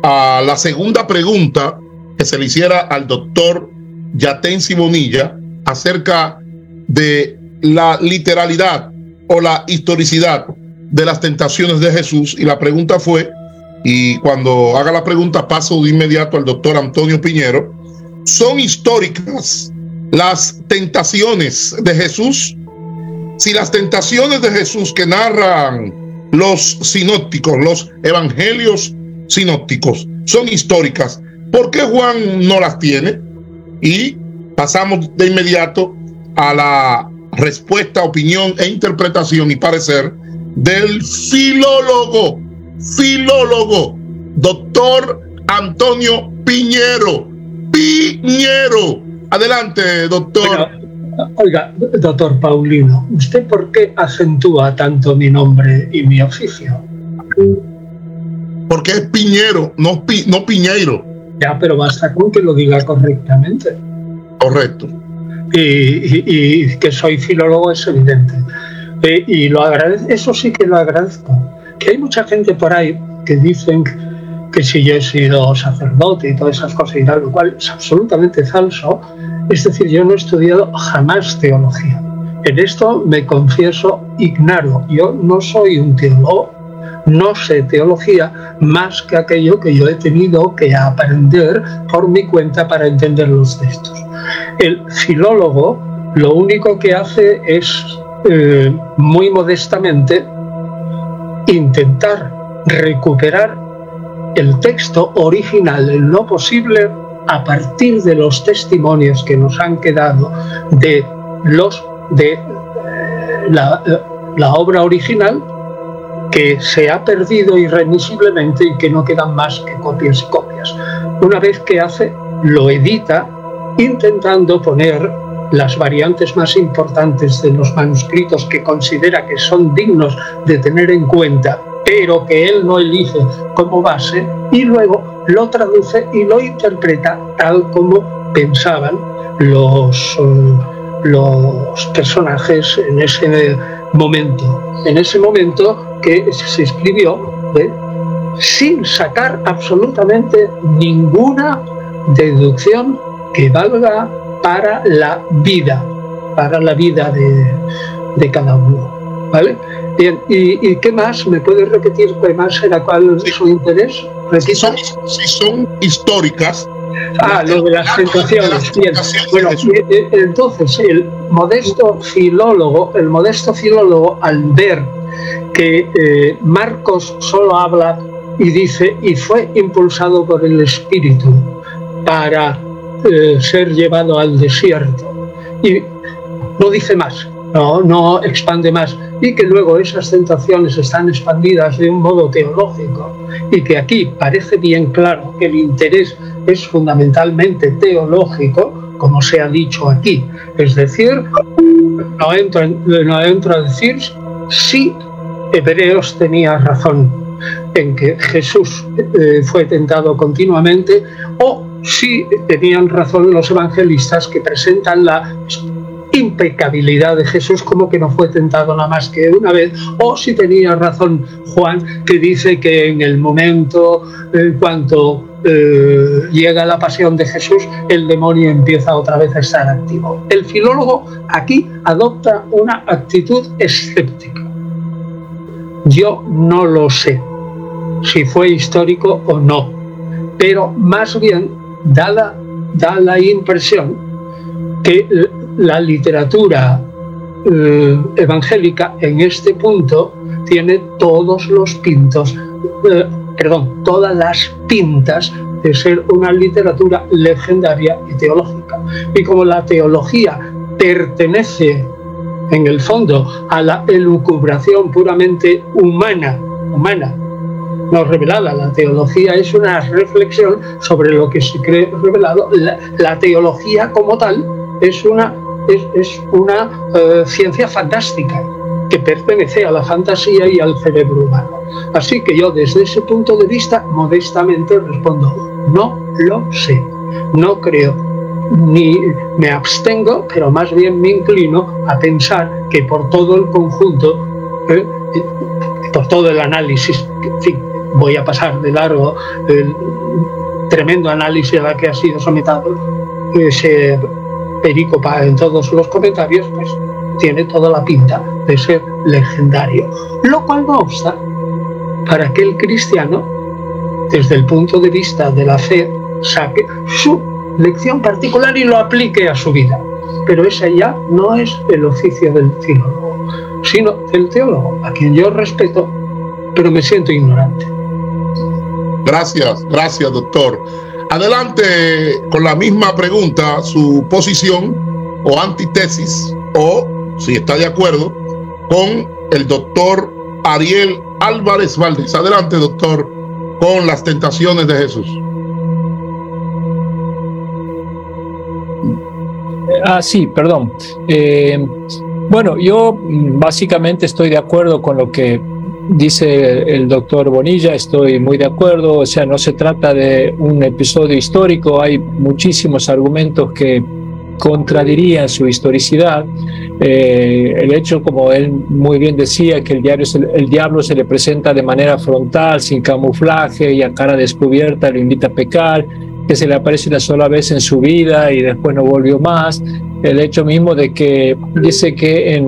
a la segunda pregunta que se le hiciera al doctor Yatensi Bonilla acerca de la literalidad o la historicidad de las tentaciones de Jesús. Y la pregunta fue, y cuando haga la pregunta paso de inmediato al doctor Antonio Piñero, ¿son históricas las tentaciones de Jesús? Si las tentaciones de Jesús que narran los sinópticos, los evangelios sinópticos, son históricas, ¿por qué Juan no las tiene? Y pasamos de inmediato a la respuesta, opinión e interpretación y parecer del filólogo, filólogo, doctor Antonio Piñero. Piñero. Adelante, doctor. Oiga, doctor Paulino, ¿usted por qué acentúa tanto mi nombre y mi oficio? Porque es Piñero, no, no Piñeiro. Ya, pero basta con que lo diga correctamente. Correcto. Y, que soy filólogo es evidente. Eh, y lo agradezco, eso sí que lo agradezco. Que hay mucha gente por ahí que dicen que si yo he sido sacerdote y todas esas cosas y tal, lo cual es absolutamente falso. Es decir, yo no he estudiado jamás teología. En esto me confieso ignaro. Yo no soy un teólogo, no sé teología más que aquello que yo he tenido que aprender por mi cuenta para entender los textos. El filólogo lo único que hace es eh, muy modestamente intentar recuperar el texto original en lo posible a partir de los testimonios que nos han quedado de los de eh, la obra original que se ha perdido irremisiblemente y que no quedan más que copias y copias. Una vez que hace, lo edita intentando poner las variantes más importantes de los manuscritos que considera que son dignos de tener en cuenta, pero que él no elige como base, y luego lo traduce y lo interpreta tal como pensaban los, eh, los personajes en ese momento. En ese momento que se escribió ¿eh? sin sacar absolutamente ninguna deducción que valga para la vida, para la vida de, cada uno. ¿Vale? Bien, ¿y, qué más? ¿Me puede repetir qué más era cuál es su interés? Si son, si son históricas, Ah, lo de las tentaciones. Bien. Bueno, eh, eh, entonces el modesto filólogo, el modesto filólogo, al ver que eh, Marcos solo habla y dice y fue impulsado por el Espíritu para eh, ser llevado al desierto. Y no dice más, no, no expande más. Y que luego esas tentaciones están expandidas de un modo teológico. Y que aquí parece bien claro que el interés es fundamentalmente teológico, como se ha dicho aquí. Es decir, no entro, no entro a decir si Hebreos tenía razón en que Jesús eh, fue tentado continuamente o si tenían razón los evangelistas que presentan la impecabilidad de Jesús como que no fue tentado nada más que una vez, o si tenía razón Juan que dice que en el momento en cuanto eh, llega la pasión de Jesús, el demonio empieza otra vez a estar activo. El filólogo aquí adopta una actitud escéptica. Yo no lo sé si fue histórico o no, pero más bien da da la impresión que la literatura eh, evangélica en este punto tiene todos los pintos, eh, perdón, todas las pintas de ser una literatura legendaria y teológica. Y como la teología pertenece en el fondo a la elucubración puramente humana, humana no revelada. La teología es una reflexión sobre lo que se cree revelado. La, teología como tal es una, es, una eh, ciencia fantástica que pertenece a la fantasía y al cerebro humano. Así que yo desde ese punto de vista modestamente respondo, no lo sé, no creo, ni me abstengo, pero más bien me inclino a pensar que por todo el conjunto eh, por todo el análisis, en fin, voy a pasar de largo el tremendo análisis a la que ha sido sometido ese pericopa en todos los comentarios, pues tiene toda la pinta de ser legendario. Lo cual no obsta para que el cristiano, desde el punto de vista de la fe, saque su lección particular y lo aplique a su vida. Pero ese ya no es el oficio del filólogo, sino del teólogo, a quien yo respeto, pero me siento ignorante. Gracias, gracias, doctor. Adelante con la misma pregunta, su posición o antítesis, o si está de acuerdo, con el doctor Ariel Álvarez Valdés. Adelante, doctor, con las tentaciones de Jesús. Ah, sí, perdón. Eh, bueno, yo mm, básicamente estoy de acuerdo con lo que dice el doctor Bonilla, estoy muy de acuerdo, o sea, no se trata de un episodio histórico, hay muchísimos argumentos que contradirían su historicidad. Eh, el hecho, como él muy bien decía, que el, diario, el diablo se le presenta de manera frontal, sin camuflaje y a cara descubierta, lo invita a pecar, que se le aparece una sola vez en su vida y después no volvió más. El hecho mismo de que dice que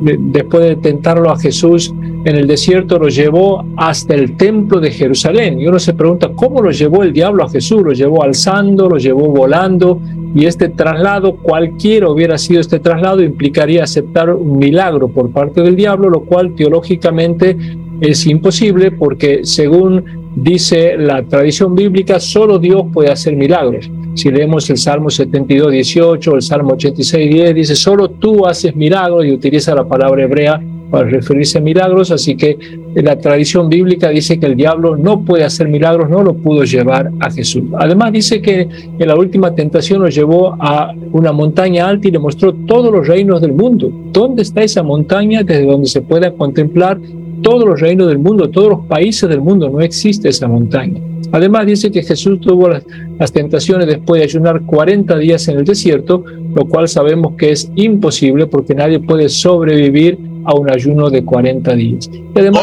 después de tentarlo a Jesús en el desierto, lo llevó hasta el templo de Jerusalén. Y uno se pregunta, ¿cómo lo llevó el diablo a Jesús? Lo llevó alzando, lo llevó volando. Y este traslado, cualquiera hubiera sido este traslado, implicaría aceptar un milagro por parte del diablo, lo cual teológicamente es imposible porque según dice la tradición bíblica, solo Dios puede hacer milagros. Si leemos el Salmo 72, 18, el Salmo 86, 10, dice, solo tú haces milagros y utiliza la palabra hebrea para referirse a milagros, así que la tradición bíblica dice que el diablo no puede hacer milagros, no lo pudo llevar a Jesús. Además dice que en la última tentación lo llevó a una montaña alta y le mostró todos los reinos del mundo. ¿Dónde está esa montaña desde donde se pueda contemplar todos los reinos del mundo, todos los países del mundo, no existe esa montaña. Además dice que Jesús tuvo las, tentaciones después de ayunar 40 días en el desierto, lo cual sabemos que es imposible porque nadie puede sobrevivir a un ayuno de 40 días. Y además,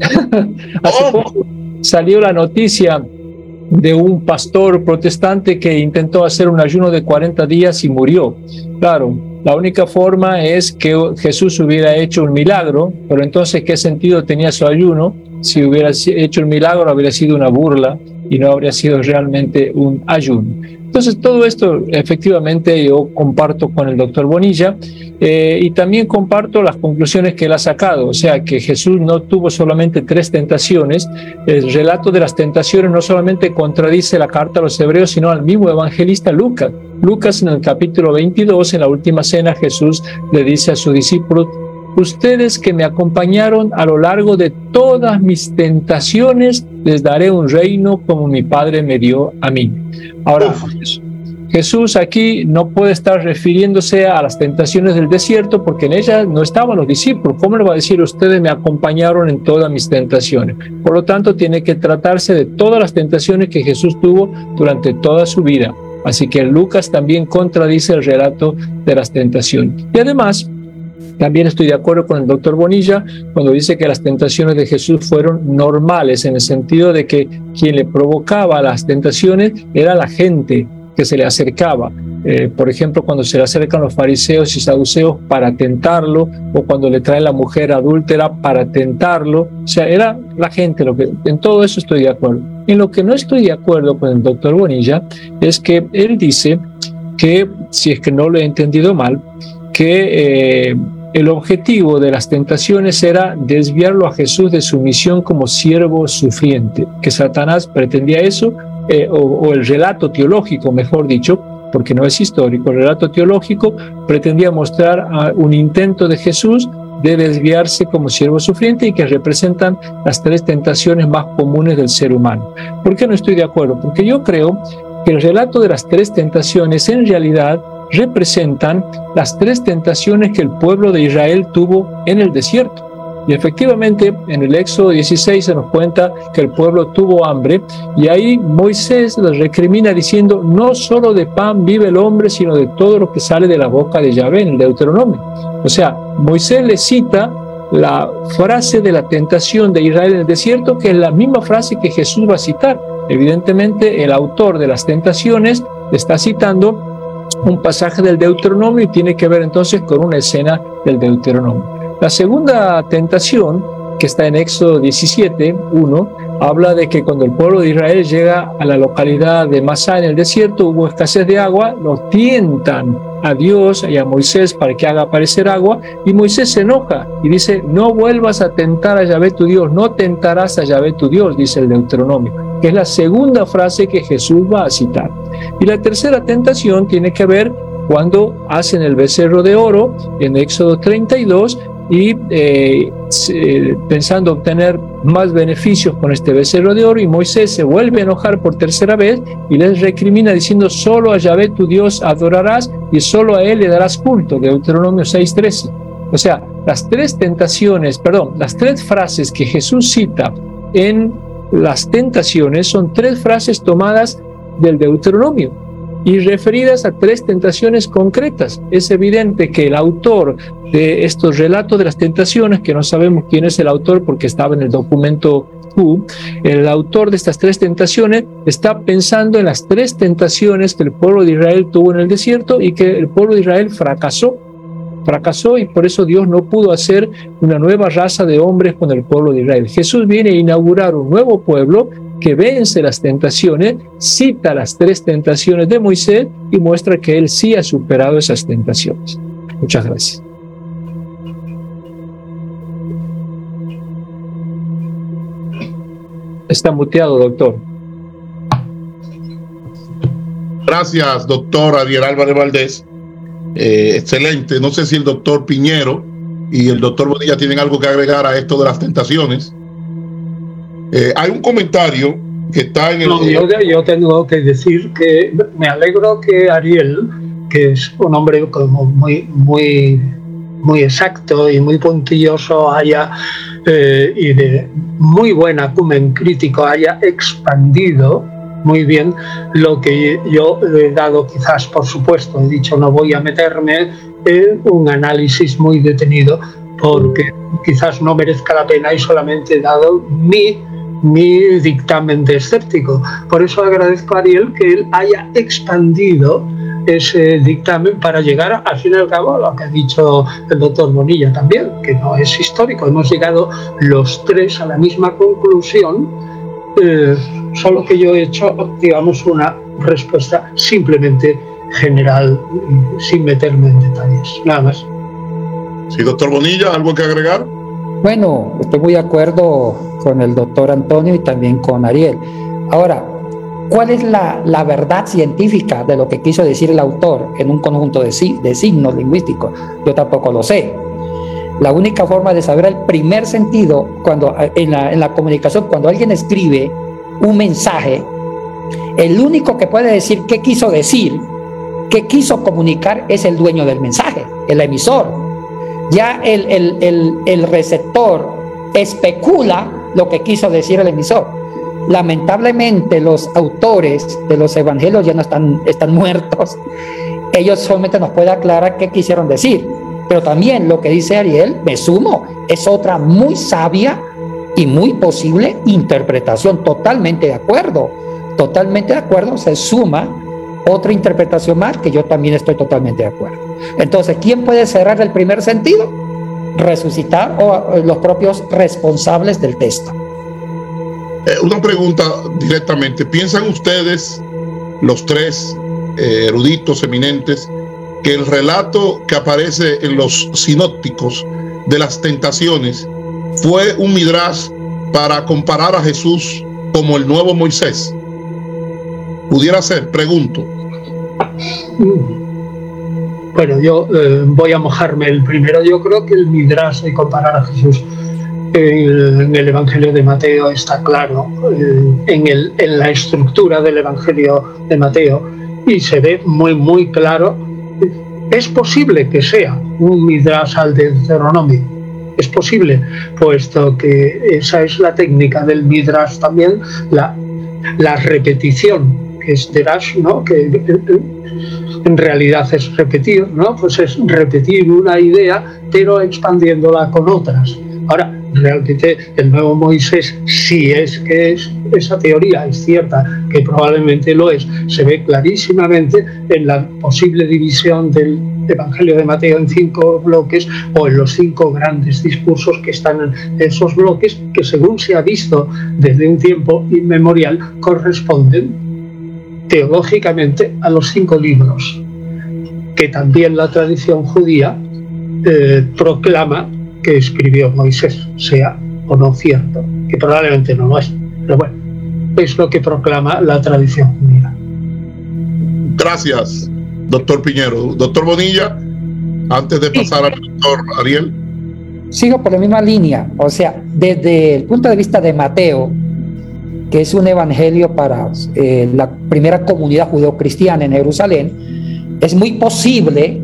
<laughs> hace poco salió la noticia de un pastor protestante que intentó hacer un ayuno de 40 días y murió. Claro, la única forma es que Jesús hubiera hecho un milagro, pero entonces, ¿qué sentido tenía su ayuno? Si hubiera hecho el milagro, habría sido una burla y no habría sido realmente un ayuno. Entonces, todo esto efectivamente yo comparto con el doctor Bonilla eh, y también comparto las conclusiones que él ha sacado, o sea, que Jesús no tuvo solamente tres tentaciones, el relato de las tentaciones no solamente contradice la carta a los hebreos, sino al mismo evangelista Lucas. Lucas en el capítulo 22, en la última cena, Jesús le dice a sus discípulos, ustedes que me acompañaron a lo largo de todas mis tentaciones, les daré un reino como mi Padre me dio a mí. Ahora, Jesús aquí no puede estar refiriéndose a las tentaciones del desierto porque en ellas no estaban los discípulos. ¿Cómo le va a decir ustedes me acompañaron en todas mis tentaciones? Por lo tanto, tiene que tratarse de todas las tentaciones que Jesús tuvo durante toda su vida. Así que Lucas también contradice el relato de las tentaciones. Y además, también estoy de acuerdo con el doctor Bonilla cuando dice que las tentaciones de Jesús fueron normales, en el sentido de que quien le provocaba las tentaciones era la gente que se le acercaba. Eh, por ejemplo, cuando se le acercan los fariseos y saduceos para tentarlo, o cuando le trae la mujer adúltera para tentarlo. O sea, era la gente lo que. En todo eso estoy de acuerdo. En lo que no estoy de acuerdo con el doctor Bonilla es que él dice que, si es que no lo he entendido mal, que eh, el objetivo de las tentaciones era desviarlo a Jesús de su misión como siervo sufriente, que Satanás pretendía eso, eh, o, el relato teológico, mejor dicho, porque no es histórico, el relato teológico pretendía mostrar un intento de Jesús de desviarse como siervo sufriente y que representan las tres tentaciones más comunes del ser humano. ¿Por qué no estoy de acuerdo? Porque yo creo que el relato de las tres tentaciones en realidad representan las tres tentaciones que el pueblo de Israel tuvo en el desierto. Y efectivamente, en el Éxodo 16 se nos cuenta que el pueblo tuvo hambre y ahí Moisés les recrimina diciendo, no solo de pan vive el hombre, sino de todo lo que sale de la boca de Yahvé en el Deuteronomio. O sea, Moisés le cita la frase de la tentación de Israel en el desierto, que es la misma frase que Jesús va a citar. Evidentemente, el autor de las tentaciones está citando un pasaje del Deuteronomio y tiene que ver entonces con una escena del Deuteronomio. La segunda tentación, que está en Éxodo 17, 1, habla de que cuando el pueblo de Israel llega a la localidad de Masá en el desierto, hubo escasez de agua, lo tientan a Dios y a Moisés para que haga aparecer agua, y Moisés se enoja y dice, no vuelvas a tentar a Yahvé tu Dios, no tentarás a Yahvé tu Dios, dice el Deuteronomio, que es la segunda frase que Jesús va a citar. Y la tercera tentación tiene que ver cuando hacen el becerro de oro en Éxodo 32 y eh, pensando obtener más beneficios con este becerro de oro y Moisés se vuelve a enojar por tercera vez y les recrimina diciendo solo a Yahvé tu Dios adorarás y solo a él le darás culto, Deuteronomio 6.13. O sea, las tres tentaciones, perdón, las tres frases que Jesús cita en las tentaciones son tres frases tomadas del Deuteronomio y referidas a tres tentaciones concretas. Es evidente que el autor de estos relatos de las tentaciones, que no sabemos quién es el autor porque estaba en el documento Q, el autor de estas tres tentaciones está pensando en las tres tentaciones que el pueblo de Israel tuvo en el desierto y que el pueblo de Israel fracasó fracasó y por eso Dios no pudo hacer una nueva raza de hombres con el pueblo de Israel. Jesús viene a inaugurar un nuevo pueblo que vence las tentaciones, cita las tres tentaciones de Moisés y muestra que él sí ha superado esas tentaciones. Muchas gracias. Está muteado, doctor. Gracias, doctor Ariel Álvarez Valdés. Eh, excelente. No sé si el doctor Piñero y el doctor Bonilla tienen algo que agregar a esto de las tentaciones. Eh, hay un comentario que está en el... yo, tengo que decir que me alegro que Ariel, que es un hombre como muy, muy, muy exacto y muy puntilloso, haya eh, y de muy buen acumen crítico, haya expandido muy bien lo que yo he dado quizás por supuesto, he dicho no voy a meterme en un análisis muy detenido porque quizás no merezca la pena y solamente he dado mi mi dictamen de escéptico. Por eso agradezco a Ariel que él haya expandido ese dictamen para llegar al fin y al cabo a lo que ha dicho el doctor Bonilla también, que no es histórico. Hemos llegado los tres a la misma conclusión, eh, solo que yo he hecho, digamos, una respuesta simplemente general, sin meterme en detalles. Nada más. Sí, doctor Bonilla, ¿algo que agregar? Bueno, estoy muy de acuerdo con el doctor Antonio y también con Ariel. Ahora, ¿cuál es la, la, verdad científica de lo que quiso decir el autor en un conjunto de, de signos lingüísticos? Yo tampoco lo sé. La única forma de saber el primer sentido cuando, en, la, en la comunicación, cuando alguien escribe un mensaje, el único que puede decir qué quiso decir, qué quiso comunicar, es el dueño del mensaje, el emisor ya el, receptor especula lo que quiso decir el emisor. Lamentablemente los autores de los evangelios ya no están, están muertos. Ellos solamente nos pueden aclarar qué quisieron decir. Pero también lo que dice Ariel, me sumo, es otra muy sabia y muy posible interpretación. Totalmente de acuerdo. Totalmente de acuerdo. Se suma otra interpretación más que yo también estoy totalmente de acuerdo. Entonces, ¿quién puede cerrar el primer sentido? Resucitar o los propios responsables del texto. Eh, una pregunta directamente. ¿Piensan ustedes, los tres eh, eruditos eminentes, que el relato que aparece en los sinópticos de las tentaciones fue un midrash para comparar a Jesús como el nuevo Moisés? Pudiera ser, pregunto. Bueno, yo eh, voy a mojarme el primero. Yo creo que el Midrash de comparar a Jesús en el, Evangelio de Mateo está claro, eh, en, el, en la estructura del Evangelio de Mateo, y se ve muy, muy claro. Es posible que sea un Midrash al de Deuteronomio. Es posible, puesto que esa es la técnica del Midrash también, la, la repetición que es Derash, ¿no? que en realidad es repetir, ¿no? pues es repetir una idea, pero expandiéndola con otras. Ahora, realmente el nuevo Moisés, si es que es, esa teoría es cierta, que probablemente lo es, se ve clarísimamente en la posible división del Evangelio de Mateo en cinco bloques o en los cinco grandes discursos que están en esos bloques, que según se ha visto desde un tiempo inmemorial, corresponden teológicamente a los cinco libros que también la tradición judía eh, proclama que escribió Moisés, sea o no cierto, que probablemente no lo es, pero bueno, es lo que proclama la tradición judía. Gracias, doctor Piñero. Doctor Bonilla, antes de pasar al doctor Ariel. Sigo por la misma línea, o sea, desde el punto de vista de Mateo, que es un evangelio para eh, la primera comunidad judeocristiana en Jerusalén, es muy posible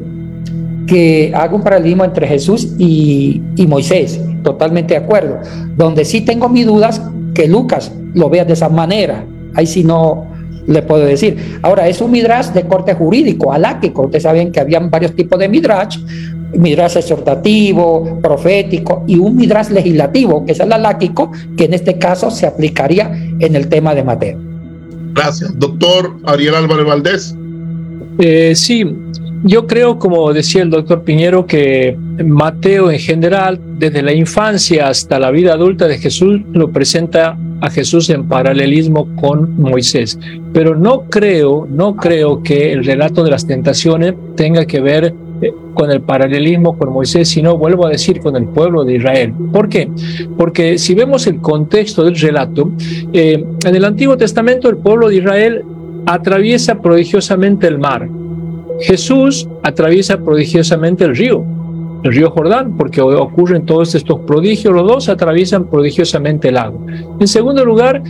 que haga un paralelismo entre Jesús y, Moisés, totalmente de acuerdo. Donde sí tengo mis dudas, que Lucas lo vea de esa manera. Ahí sí no le puedo decir. Ahora, es un midrash de corte jurídico, aláquico. Ustedes saben que habían varios tipos de midrash. Midrash exhortativo, profético y un midrash legislativo, que es el aláquico, que en este caso se aplicaría en el tema de Mateo. Gracias. Doctor Ariel Álvarez Valdés. Eh, sí, yo creo, como decía el doctor Piñero, que Mateo en general, desde la infancia hasta la vida adulta de Jesús, lo presenta a Jesús en paralelismo con Moisés. Pero no creo, no creo que el relato de las tentaciones tenga que ver eh, con el paralelismo con Moisés, sino, vuelvo a decir, con el pueblo de Israel. ¿Por qué? Porque si vemos el contexto del relato, eh, en el Antiguo Testamento el pueblo de Israel atraviesa prodigiosamente el mar Jesús atraviesa prodigiosamente el río, el río Jordán, porque ocurren todos estos prodigios, los dos atraviesan prodigiosamente el lago. En segundo lugar,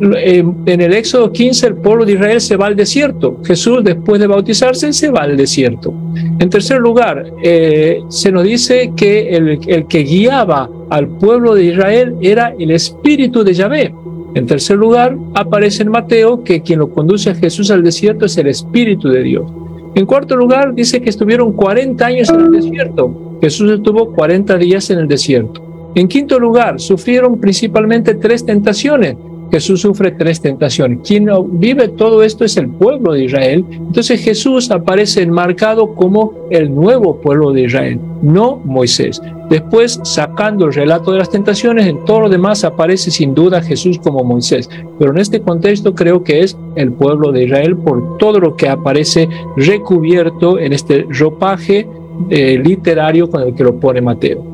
en el Éxodo 15 el pueblo de Israel se va al desierto. Jesús después de bautizarse se va al desierto. En tercer lugar, eh, se nos dice que el, el que guiaba al pueblo de Israel era el espíritu de Yahvé. En tercer lugar, aparece en Mateo que quien lo conduce a Jesús al desierto es el espíritu de Dios. En cuarto lugar, dice que estuvieron 40 años en el desierto. Jesús estuvo 40 días en el desierto. En quinto lugar, sufrieron principalmente tres tentaciones. Jesús sufre tres tentaciones. Quien vive todo esto es el pueblo de Israel. Entonces Jesús aparece enmarcado como el nuevo pueblo de Israel, no Moisés. Después, sacando el relato de las tentaciones, en todo lo demás aparece sin duda Jesús como Moisés. Pero en este contexto creo que es el pueblo de Israel por todo lo que aparece recubierto en este ropaje eh, literario con el que lo pone Mateo.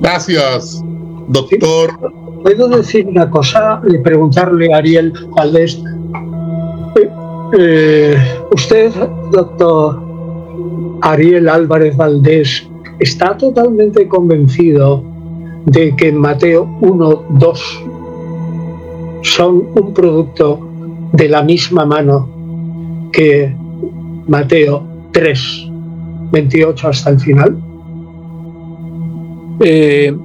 Gracias, doctor. ¿Puedo decir una cosa y preguntarle a Ariel Valdés? Eh, eh, usted, doctor Ariel Álvarez Valdés, está totalmente convencido de que Mateo 1, 2 son un producto de la misma mano que Mateo 3, 28 hasta el final? Eh,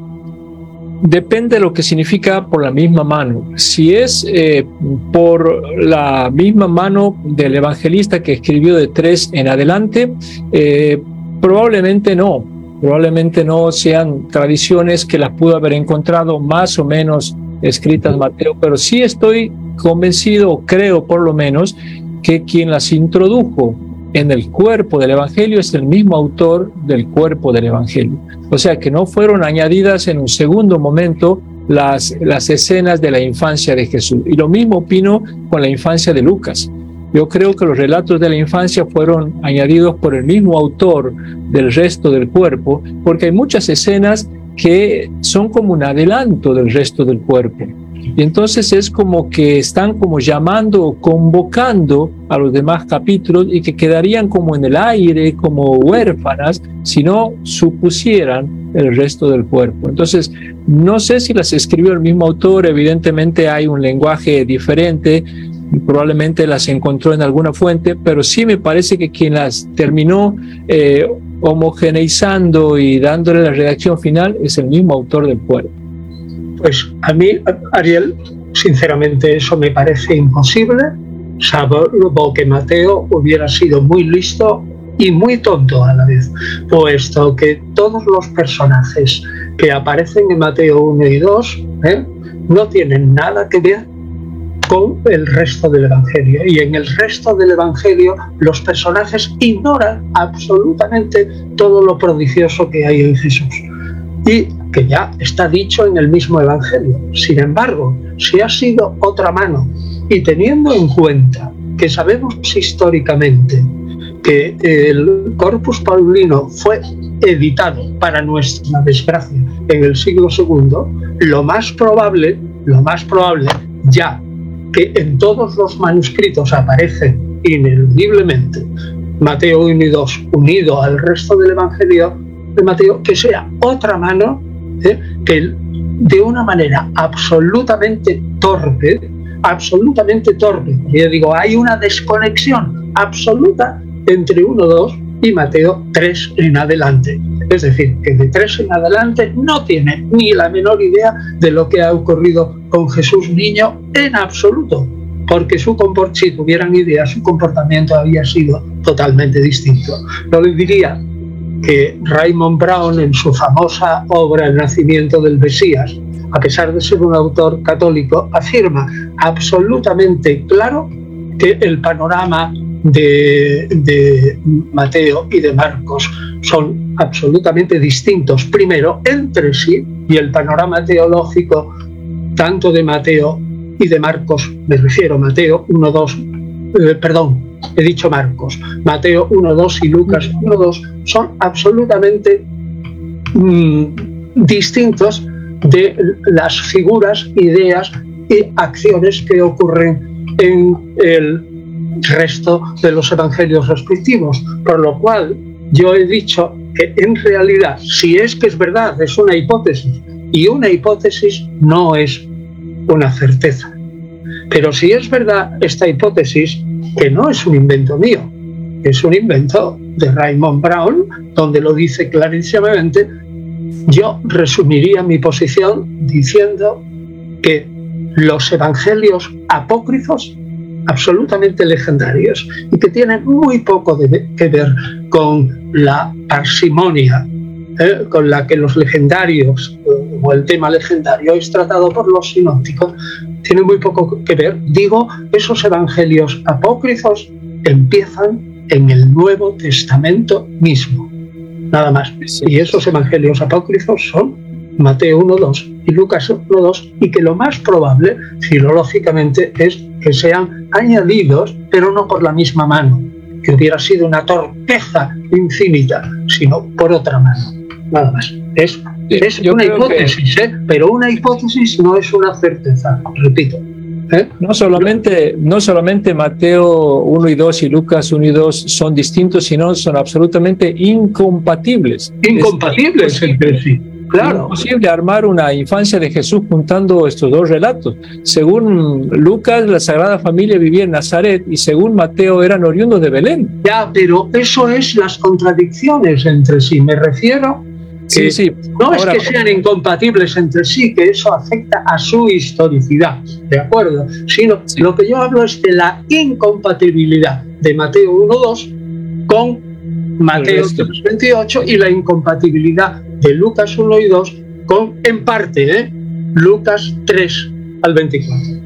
depende de lo que significa por la misma mano. Si es eh, por la misma mano del evangelista que escribió de tres en adelante, eh, probablemente no. Probablemente no sean tradiciones que las pudo haber encontrado más o menos escritas Mateo, pero sí estoy convencido, creo por lo menos, que quien las introdujo en el cuerpo del Evangelio es el mismo autor del cuerpo del Evangelio. O sea que no fueron añadidas en un segundo momento las, escenas de la infancia de Jesús. Y lo mismo opino con la infancia de Lucas. Yo creo que los relatos de la infancia fueron añadidos por el mismo autor del resto del cuerpo, porque hay muchas escenas que son como un adelanto del resto del cuerpo. Y entonces es como que están como llamando o convocando a los demás capítulos y que quedarían como en el aire, como huérfanas, si no supusieran el resto del cuerpo. Entonces, no sé si las escribió el mismo autor, evidentemente hay un lenguaje diferente, probablemente las encontró en alguna fuente, pero sí me parece que quien las terminó eh, homogeneizando y dándole la redacción final es el mismo autor del cuerpo. Pues a mí, Ariel, sinceramente eso me parece imposible salvo que Mateo hubiera sido muy listo y muy tonto a la vez, puesto que todos los personajes que aparecen en Mateo 1 y 2 ¿eh? no tienen nada que ver con el resto del Evangelio. Y en el resto del Evangelio los personajes ignoran absolutamente todo lo prodigioso que hay en Jesús. Y que ya está dicho en el mismo Evangelio. Sin embargo, si ha sido otra mano y teniendo en cuenta que sabemos históricamente que el Corpus Paulino fue editado para nuestra desgracia en el siglo II, lo más probable, lo más probable ya que en todos los manuscritos aparece ineludiblemente Mateo 1 y 2 unido al resto del Evangelio de Mateo, que sea otra mano ¿eh? que de una manera absolutamente torpe, absolutamente torpe, yo digo, hay una desconexión absoluta entre 1, 2 y Mateo 3 en adelante. Es decir, que de 3 en adelante no tiene ni la menor idea de lo que ha ocurrido con Jesús niño en absoluto, porque su si tuvieran idea, su comportamiento había sido totalmente distinto. No le diría que Raymond Brown en su famosa obra El nacimiento del Mesías, a pesar de ser un autor católico, afirma absolutamente claro que el panorama de, Mateo y de Marcos son absolutamente distintos, primero entre sí, y el panorama teológico tanto de Mateo y de Marcos, me refiero a Mateo 1, 2, eh, perdón, he dicho Marcos, Mateo 1, 2 y Lucas 1, 2 son absolutamente mm, distintos de las figuras, ideas y acciones que ocurren en el resto de los evangelios respectivos. Por lo cual yo he dicho que en realidad, si es que es verdad, es una hipótesis, y una hipótesis no es una certeza. Pero si es verdad esta hipótesis, que no es un invento mío, es un invento de Raymond Brown, donde lo dice clarísimamente, yo resumiría mi posición diciendo que los evangelios apócrifos absolutamente legendarios y que tienen muy poco que ver con la parsimonia eh, con la que los legendarios o el tema legendario es tratado por los sinópticos, tiene muy poco que ver. Digo, esos evangelios apócrifos empiezan en el Nuevo Testamento mismo, nada más. Y esos evangelios apócrifos son Mateo 1.2 y Lucas 1.2 y que lo más probable, filológicamente, es que sean añadidos, pero no por la misma mano, que hubiera sido una torpeza infinita, sino por otra mano. Nada más. Es, es una hipótesis, ¿eh? pero una hipótesis no es una certeza, repito. ¿Eh? No, solamente, no solamente Mateo 1 y 2 y Lucas 1 y 2 son distintos, sino son absolutamente incompatibles. Incompatibles entre sí. Claro. Es posible armar una infancia de Jesús juntando estos dos relatos. Según Lucas, la Sagrada Familia vivía en Nazaret y según Mateo eran oriundos de Belén. Ya, pero eso es las contradicciones entre sí. Me refiero sí. no es que sean incompatibles entre sí, que eso afecta a su historicidad, ¿de acuerdo? Sino lo que yo hablo es de la incompatibilidad de Mateo 1.2 con Mateo 28 y la incompatibilidad de Lucas 1 y 2 con, en parte, ¿eh? Lucas 3 al 24.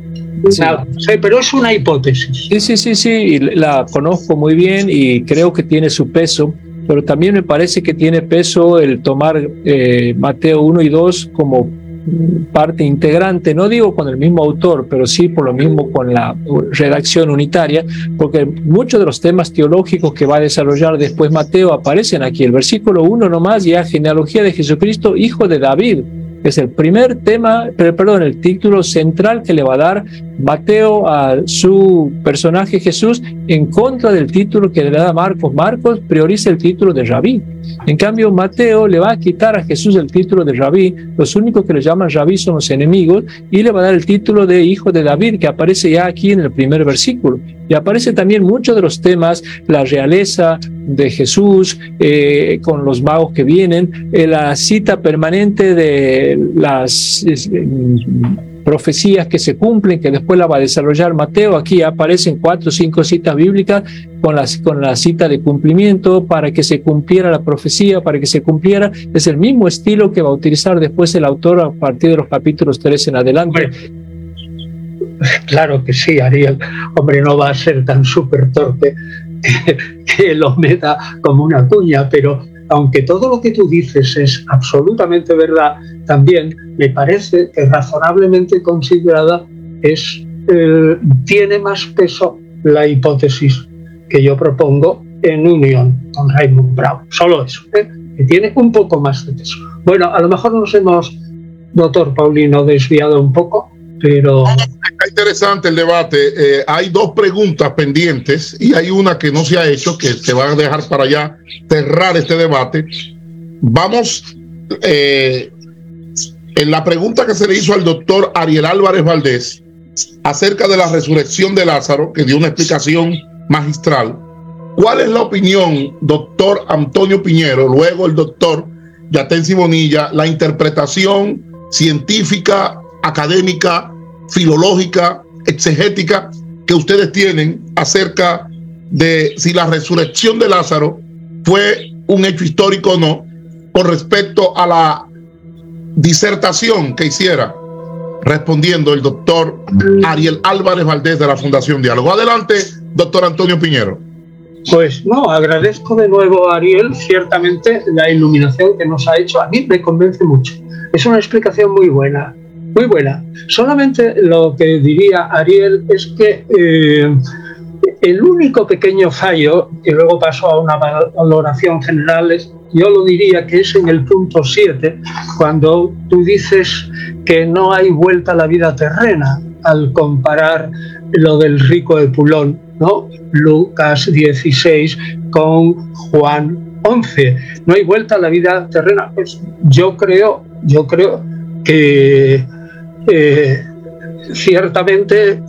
Sí. pero es una hipótesis. Sí, sí, sí, sí, la conozco muy bien y creo que tiene su peso, pero también me parece que tiene peso el tomar eh, Mateo 1 y 2 como parte integrante, no digo con el mismo autor, pero sí por lo mismo con la redacción unitaria, porque muchos de los temas teológicos que va a desarrollar después Mateo aparecen aquí. El versículo 1 nomás ya genealogía de Jesucristo, hijo de David. Es el primer tema, perdón, el título central que le va a dar Mateo a su personaje Jesús en contra del título que le da Marcos. Marcos prioriza el título de Rabí. En cambio, Mateo le va a quitar a Jesús el título de Rabí. Los únicos que le llaman Rabí son los enemigos y le va a dar el título de hijo de David que aparece ya aquí en el primer versículo. Y aparece también muchos de los temas, la realeza de Jesús eh, con los magos que vienen, eh, la cita permanente de las profecías que se cumplen, que después la va a desarrollar Mateo. Aquí aparecen cuatro o cinco citas bíblicas con la, con la cita de cumplimiento para que se cumpliera la profecía, para que se cumpliera. Es el mismo estilo que va a utilizar después el autor a partir de los capítulos 3 en adelante. <laughs> Claro que sí, Ariel. Hombre, no va a ser tan súper torpe <laughs> que, lo meta como una cuña, pero aunque todo lo que tú dices es absolutamente verdad, también me parece que razonablemente considerada es, eh, tiene más peso la hipótesis que yo propongo en unión con Raymond Brown. Solo eso, ¿eh? que tiene un poco más de peso. Bueno, a lo mejor nos hemos, doctor Paulino, desviado un poco, pero... Está interesante el debate. Eh, hay dos preguntas pendientes y hay una que no se ha hecho, que se va a dejar para allá cerrar este debate. Vamos eh, en la pregunta que se le hizo al doctor Ariel Álvarez Valdés acerca de la resurrección de Lázaro, que dio una explicación magistral. ¿Cuál es la opinión, doctor Antonio Piñero, luego el doctor Yatensi Bonilla, la interpretación científica académica, filológica, exegética que ustedes tienen acerca de si la resurrección de Lázaro fue un hecho histórico o no, con respecto a la disertación que hiciera respondiendo el doctor Ariel Álvarez Valdés de la Fundación Diálogo. Adelante, doctor Antonio Piñero. Pues no, agradezco de nuevo a Ariel, ciertamente la iluminación que nos ha hecho, a mí me convence mucho. Es una explicación muy buena muy buena. Solamente lo que diría Ariel es que eh, el único pequeño fallo, que luego pasó a una valoración general, es, yo lo diría que es en el punto 7, cuando tú dices que no hay vuelta a la vida terrena al comparar lo del rico de Pulón, ¿no? Lucas 16 con Juan 11. No hay vuelta a la vida terrena. Pues yo creo, yo creo que eh, ciertamente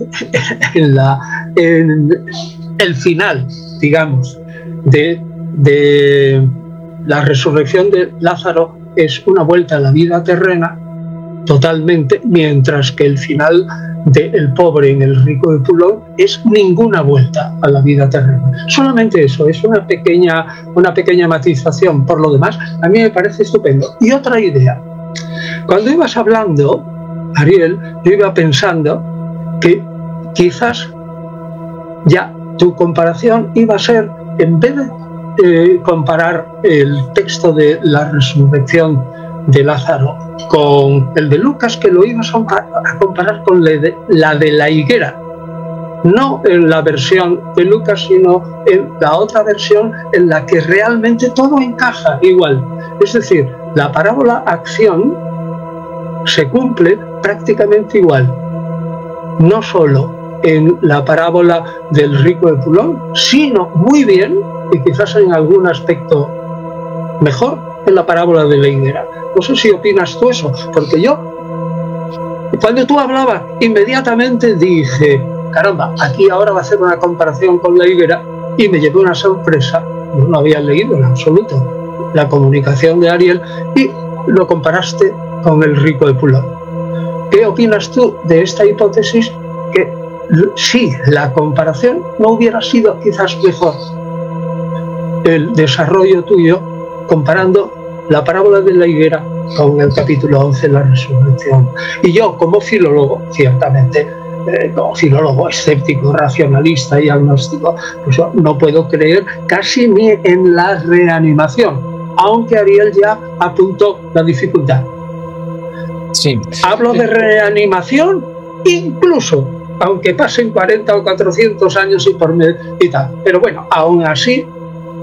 en, la, el final, digamos, de, de la resurrección de Lázaro es una vuelta a la vida terrena totalmente, mientras que el final del el pobre en el rico de Pulón es ninguna vuelta a la vida terrena. Solamente eso, es una pequeña, una pequeña matización. Por lo demás, a mí me parece estupendo. Y otra idea. Cuando ibas hablando Ariel, yo iba pensando que quizás ya tu comparación iba a ser, en vez de eh, comparar el texto de la resurrección de Lázaro con el de Lucas, que lo ibas a comparar con la de la higuera, no en la versión de Lucas, sino en la otra versión en la que realmente todo encaja igual. Es decir, la parábola acción se cumple prácticamente igual, no solo en la parábola del rico de Pulón, sino muy bien, y quizás en algún aspecto mejor, en la parábola de la higuera. No sé si opinas tú eso, porque yo, cuando tú hablabas, inmediatamente dije, caramba, aquí ahora va a hacer una comparación con la higuera, y me llevé una sorpresa, no había leído en absoluto la comunicación de Ariel, y lo comparaste con el rico de Pulón. ¿Qué opinas tú de esta hipótesis que si la comparación no hubiera sido quizás mejor el desarrollo tuyo comparando la parábola de la higuera con el capítulo 11 la resurrección? Y yo como filólogo, ciertamente, eh, como filólogo escéptico, racionalista y agnóstico, pues no puedo creer casi ni en la reanimación, aunque Ariel ya apuntó la dificultad. Hablo de reanimación incluso, aunque pasen 40 o 400 años y por y tal. Pero bueno, aún así,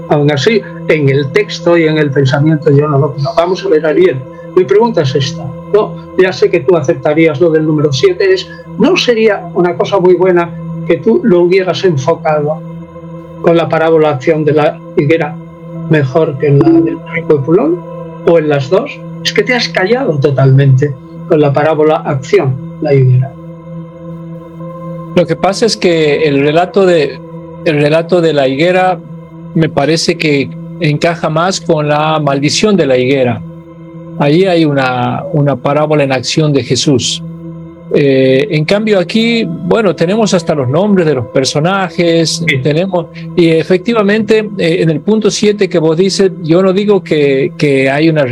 aún así, en el texto y en el pensamiento yo no lo Vamos a ver, Ariel. Mi pregunta es esta. ¿no? Ya sé que tú aceptarías lo del número 7. Es, ¿No sería una cosa muy buena que tú lo hubieras enfocado con la parábola acción de la higuera mejor que en la del rico de Pulón? ¿O en las dos? Es que te has callado totalmente con la parábola acción, la higuera. Lo que pasa es que el relato de, el relato de la higuera me parece que encaja más con la maldición de la higuera. Ahí hay una, una parábola en acción de Jesús. Eh, en cambio aquí, bueno, tenemos hasta los nombres de los personajes, tenemos, y efectivamente eh, en el punto 7 que vos dices, yo no digo que, que hay una,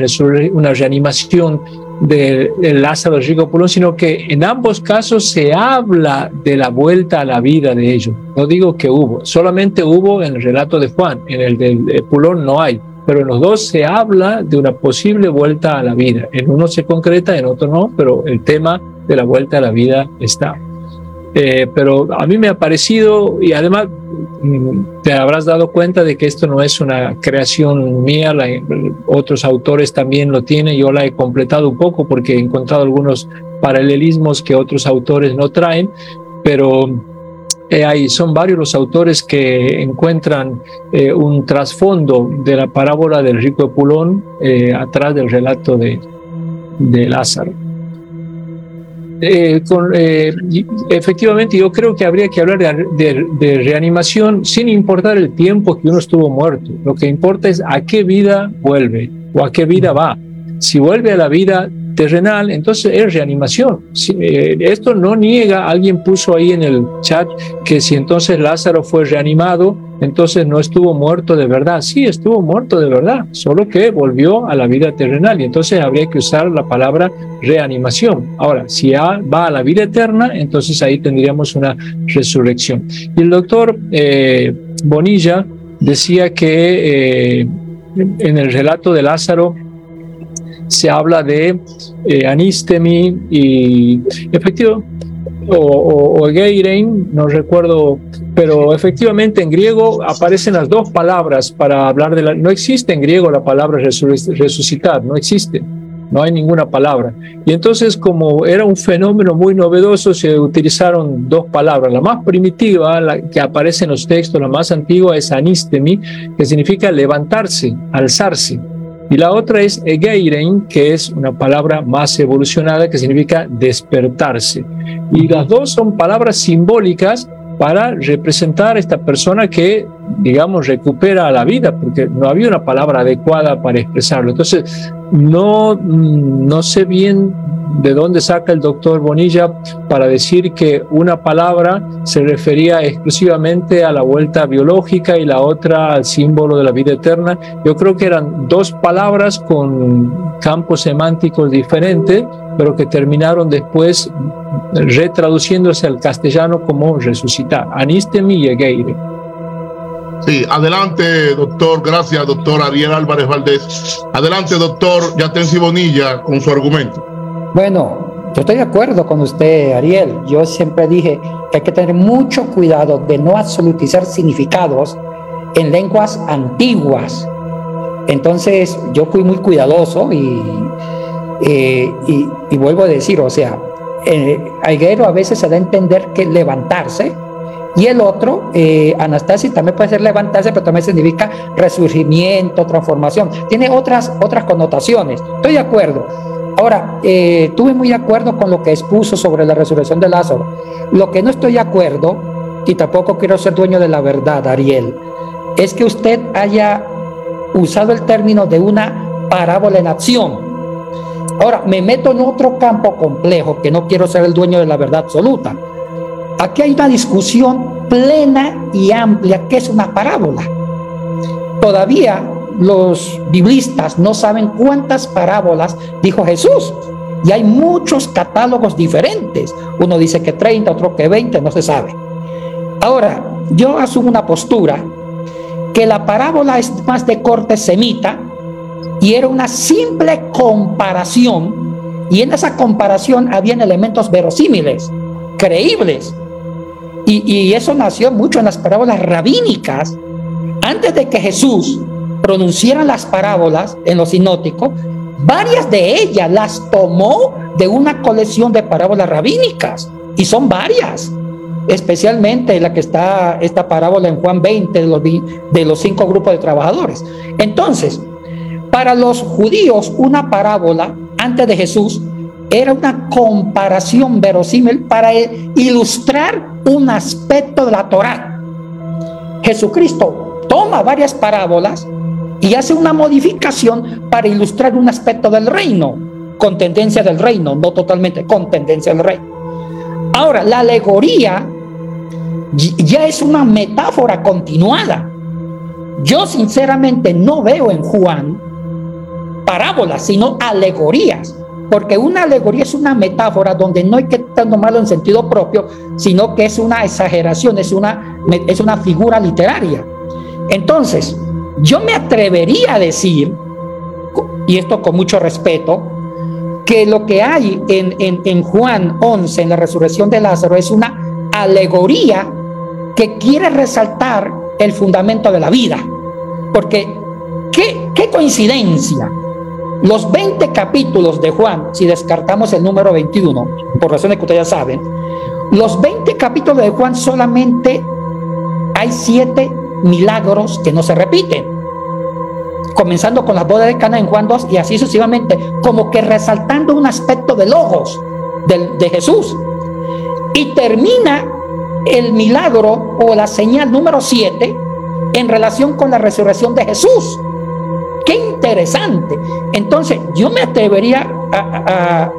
una reanimación de, Lázaro Rico Pulón, sino que en ambos casos se habla de la vuelta a la vida de ellos. No digo que hubo, solamente hubo en el relato de Juan, en el de Pulón no hay pero en los dos se habla de una posible vuelta a la vida. En uno se concreta, en otro no, pero el tema de la vuelta a la vida está. Eh, pero a mí me ha parecido, y además mm, te habrás dado cuenta de que esto no es una creación mía, otros autores también lo tienen, yo la he completado un poco porque he encontrado algunos paralelismos que otros autores no traen, pero eh, son varios los autores que encuentran eh, un trasfondo de la parábola del rico Pulón eh, atrás del relato de, de Lázaro. Efectivamente, yo creo que habría que hablar de, de, reanimación sin importar el tiempo que uno estuvo muerto. Lo que importa es a qué vida vuelve o a qué vida va. Si vuelve a la vida terrenal, entonces es reanimación. Eh, esto no niega, alguien puso ahí en el chat que si entonces Lázaro fue reanimado, entonces no estuvo muerto de verdad. Sí, estuvo muerto de verdad, solo que volvió a la vida terrenal y entonces habría que usar la palabra reanimación. Ahora, si va a la vida eterna, entonces ahí tendríamos una resurrección. Y el doctor eh, Bonilla decía que eh, en el relato de Lázaro, se habla de eh, anistemi y efectivo o, o, geirein, no recuerdo, pero efectivamente en griego aparecen las dos palabras para hablar de la... No existe en griego la palabra resucitar, no existe, no hay ninguna palabra. Y entonces como era un fenómeno muy novedoso, se utilizaron dos palabras. La más primitiva, la que aparece en los textos, la más antigua es anistemi, que significa levantarse, alzarse. Y la otra es egeiren, que es una palabra más evolucionada que significa despertarse. Y las dos son palabras simbólicas para representar a esta persona que, digamos, recupera la vida, porque no había una palabra adecuada para expresarlo. Entonces, no, no sé bien de dónde saca el doctor Bonilla para decir que una palabra se refería exclusivamente a la vuelta biológica y la otra al símbolo de la vida eterna. Yo creo que eran dos palabras con campos semánticos diferentes, pero que terminaron después retraduciéndose al castellano como resucitar. Anistemi y Egeire. Sí, adelante, doctor. Gracias, doctor Ariel Álvarez Valdés. Adelante, doctor Yatensi Bonilla, con su argumento. Bueno, yo estoy de acuerdo con usted, Ariel. Yo siempre dije que hay que tener mucho cuidado de no absolutizar significados en lenguas antiguas. Entonces, yo fui muy cuidadoso y, eh, y, vuelvo a decir, o sea, eh, a veces se da a entender que levantarse, y el otro, eh, también puede ser levantarse, pero también significa resurgimiento, transformación. Tiene otras, otras connotaciones. Estoy de acuerdo. Ahora, eh, estuve muy de acuerdo con lo que expuso sobre la resurrección de Lázaro. Lo que no estoy de acuerdo, y tampoco quiero ser dueño de la verdad, Ariel, es que usted haya usado el término de una parábola en acción. Ahora, me meto en otro campo complejo, que no quiero ser el dueño de la verdad absoluta. Aquí hay una discusión plena y amplia, que es una parábola. Todavía los biblistas no saben cuántas parábolas dijo Jesús. Y hay muchos catálogos diferentes. Uno dice que 30, otro que 20, no se sabe. Ahora, yo asumo una postura que la parábola es más de corte semita y era una simple comparación. Y en esa comparación habían elementos verosímiles, creíbles. Y, y eso nació mucho en las parábolas rabínicas. Antes de que Jesús pronunciaran las parábolas en los sinóticos, varias de ellas las tomó de una colección de parábolas rabínicas, y son varias, especialmente la que está esta parábola en Juan 20 de los, de los cinco grupos de trabajadores. Entonces, para los judíos, una parábola antes de Jesús era una comparación verosímil para ilustrar un aspecto de la Torá. Jesucristo toma varias parábolas y hace una modificación para ilustrar un aspecto del reino, con tendencia del reino, no totalmente con tendencia del reino. Ahora, la alegoría ya es una metáfora continuada. Yo sinceramente no veo en Juan parábolas, sino alegorías. Porque una alegoría es una metáfora donde no hay que tomarlo en sentido propio, sino que es una exageración, es una, es una figura literaria. Entonces, yo me atrevería a decir, y esto con mucho respeto, que lo que hay en, en, Juan 11, en la resurrección de Lázaro, es una alegoría que quiere resaltar el fundamento de la vida. Porque, ¿qué, qué coincidencia? Los 20 capítulos de Juan, si descartamos el número 21, por razones que ustedes ya saben, los 20 capítulos de Juan solamente hay siete milagros que no se repiten. Comenzando con las bodas de Cana en Juan 2 y así sucesivamente, como que resaltando un aspecto de logos de, de Jesús. Y termina el milagro o la señal número 7 en relación con la resurrección de Jesús. Qué interesante. Entonces, yo me atrevería a,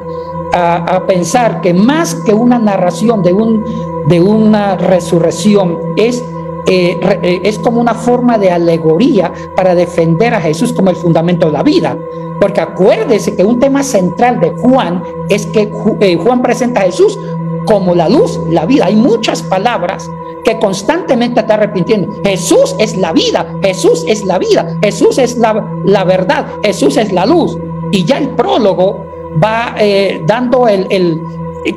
pensar que más que una narración de, un, de una resurrección es eh, eh, es como una forma de alegoría para defender a Jesús como el fundamento de la vida. Porque acuérdese que un tema central de Juan es que eh, Juan presenta a Jesús como la luz, la vida. Hay muchas palabras que constantemente está repitiendo. Jesús es la vida, Jesús es la vida, Jesús es la, la verdad, Jesús es la luz. Y ya el prólogo va eh, dando el, el,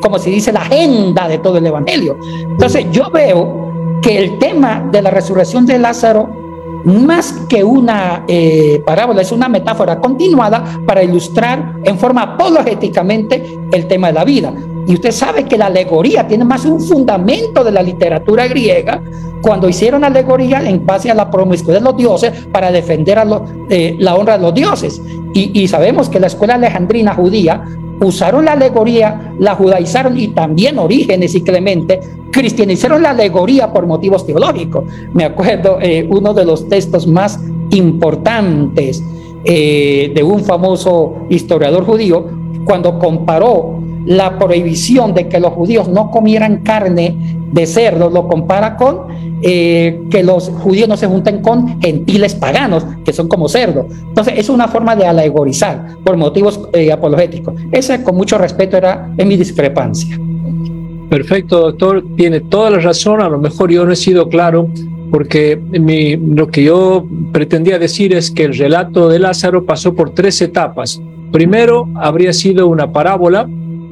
como se dice, la agenda de todo el Evangelio. Entonces yo veo que el tema de la resurrección de Lázaro más que una eh, parábola, es una metáfora continuada para ilustrar en forma apologéticamente el tema de la vida. Y usted sabe que la alegoría tiene más un fundamento de la literatura griega cuando hicieron alegoría en base a la promiscuidad de los dioses para defender a eh, la honra de los dioses. Y, sabemos que la escuela alejandrina judía usaron la alegoría, la judaizaron y también Orígenes y Clemente cristianizaron la alegoría por motivos teológicos. Me acuerdo eh, uno de los textos más importantes eh, de un famoso historiador judío cuando comparó la prohibición de que los judíos no comieran carne de cerdo, lo compara con eh, que los judíos no se junten con gentiles paganos, que son como cerdos. Entonces, es una forma de alegorizar por motivos eh, apologéticos. Esa, con mucho respeto, era mi discrepancia. Perfecto, doctor. Tiene toda la razón. A lo mejor yo no he sido claro porque lo que yo pretendía decir es que el relato de Lázaro pasó por tres etapas. Primero, habría sido una parábola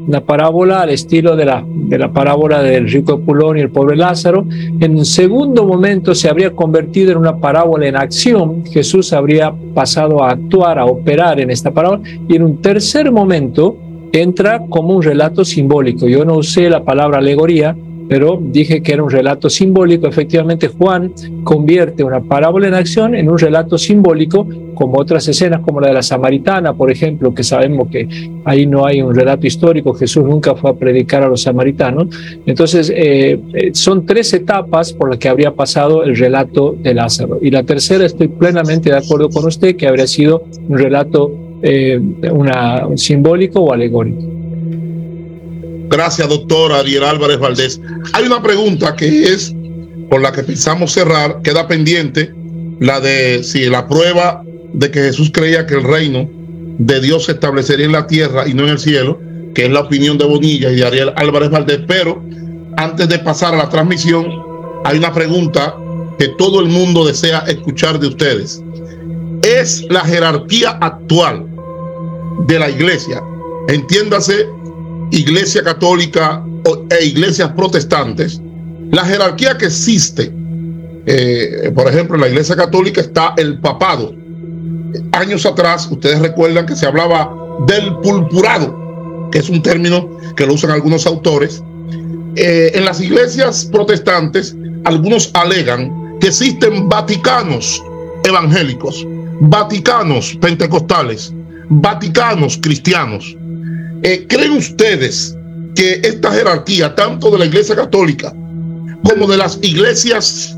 una parábola al estilo de la, de la parábola del rico Pulón y el pobre Lázaro. En un segundo momento se habría convertido en una parábola en acción. Jesús habría pasado a actuar, a operar en esta parábola. Y en un tercer momento entra como un relato simbólico. Yo no usé la palabra alegoría, pero dije que era un relato simbólico. Efectivamente, Juan convierte una parábola en acción en un relato simbólico, como otras escenas como la de la samaritana, por ejemplo, que sabemos que ahí no hay un relato histórico, Jesús nunca fue a predicar a los samaritanos. Entonces, eh, eh, son tres etapas por las que habría pasado el relato de Lázaro. Y la tercera, estoy plenamente de acuerdo con usted, que habría sido un relato eh, una, simbólico o alegórico. Gracias, doctor Ariel Álvarez Valdés. Hay una pregunta que es por la que pensamos cerrar, queda pendiente, la de si la prueba de que Jesús creía que el reino de Dios se establecería en la tierra y no en el cielo, que es la opinión de Bonilla y de Ariel Álvarez Valdés. Pero antes de pasar a la transmisión, hay una pregunta que todo el mundo desea escuchar de ustedes. ¿Es la jerarquía actual de la iglesia, entiéndase iglesia católica e iglesias protestantes, la jerarquía que existe, eh, por ejemplo, en la iglesia católica está el papado. Años atrás, ustedes recuerdan que se hablaba del pulpurado, que es un término que lo usan algunos autores. Eh, en las iglesias protestantes, algunos alegan que existen vaticanos evangélicos, vaticanos pentecostales, vaticanos cristianos. Eh, ¿Creen ustedes que esta jerarquía, tanto de la Iglesia Católica como de las iglesias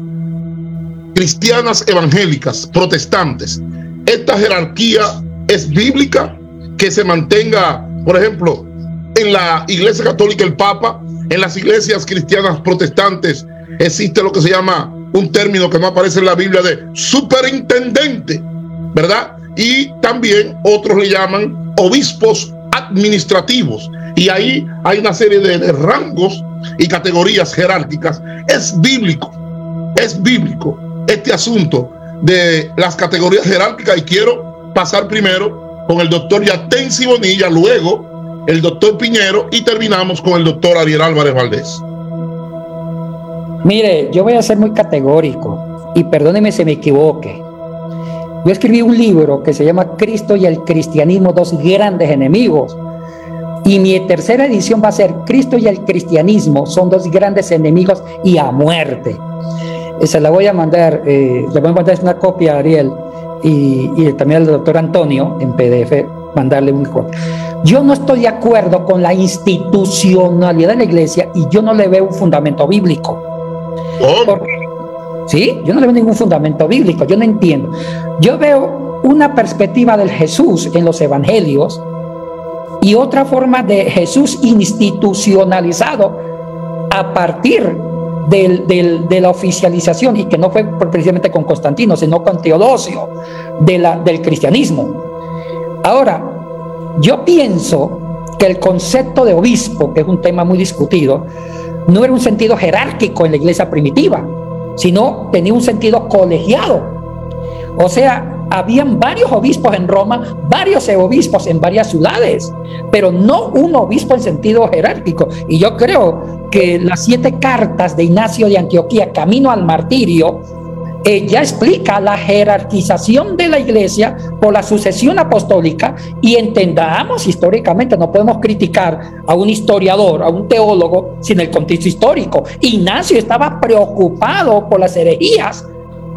cristianas evangélicas, protestantes, esta jerarquía es bíblica? Que se mantenga, por ejemplo, en la Iglesia Católica el Papa En las iglesias cristianas protestantes existe lo que se llama un término que no aparece en la Biblia de superintendente, ¿verdad? Y también otros le llaman obispos administrativos. Y ahí hay una serie de, rangos y categorías jerárquicas. Es bíblico, es bíblico este asunto de las categorías jerárquicas y quiero pasar primero con el doctor Yatensi Bonilla, luego el doctor Piñero y terminamos con el doctor Ariel Álvarez Valdés. Mire, yo voy a ser muy categórico y perdóneme si me equivoque. Yo escribí un libro que se llama Cristo y el cristianismo, dos grandes enemigos. Y mi tercera edición va a ser Cristo y el cristianismo son dos grandes enemigos y a muerte. Se la voy a mandar, eh, le voy a mandar una copia a Ariel y, y también al doctor Antonio en PDF, mandarle un copia. Yo no estoy de acuerdo con la institucionalidad de la iglesia y yo no le veo un fundamento bíblico. ¿Sí? Yo no le veo ningún fundamento bíblico, yo no entiendo. Yo veo una perspectiva del Jesús en los evangelios y otra forma de Jesús institucionalizado a partir de la oficialización, y que no fue precisamente con Constantino, sino con Teodosio, de la, del cristianismo. Ahora, yo pienso que el concepto de obispo, que es un tema muy discutido, no era un sentido jerárquico en la iglesia primitiva, sino tenía un sentido colegiado. O sea, habían varios obispos en Roma, varios obispos en varias ciudades, pero no un obispo en sentido jerárquico. Y yo creo que las siete cartas de Ignacio de Antioquía, Camino al Martirio, ella explica la jerarquización de la iglesia por la sucesión apostólica y entendamos históricamente, no podemos criticar a un historiador, a un teólogo sin el contexto histórico. Ignacio estaba preocupado por las herejías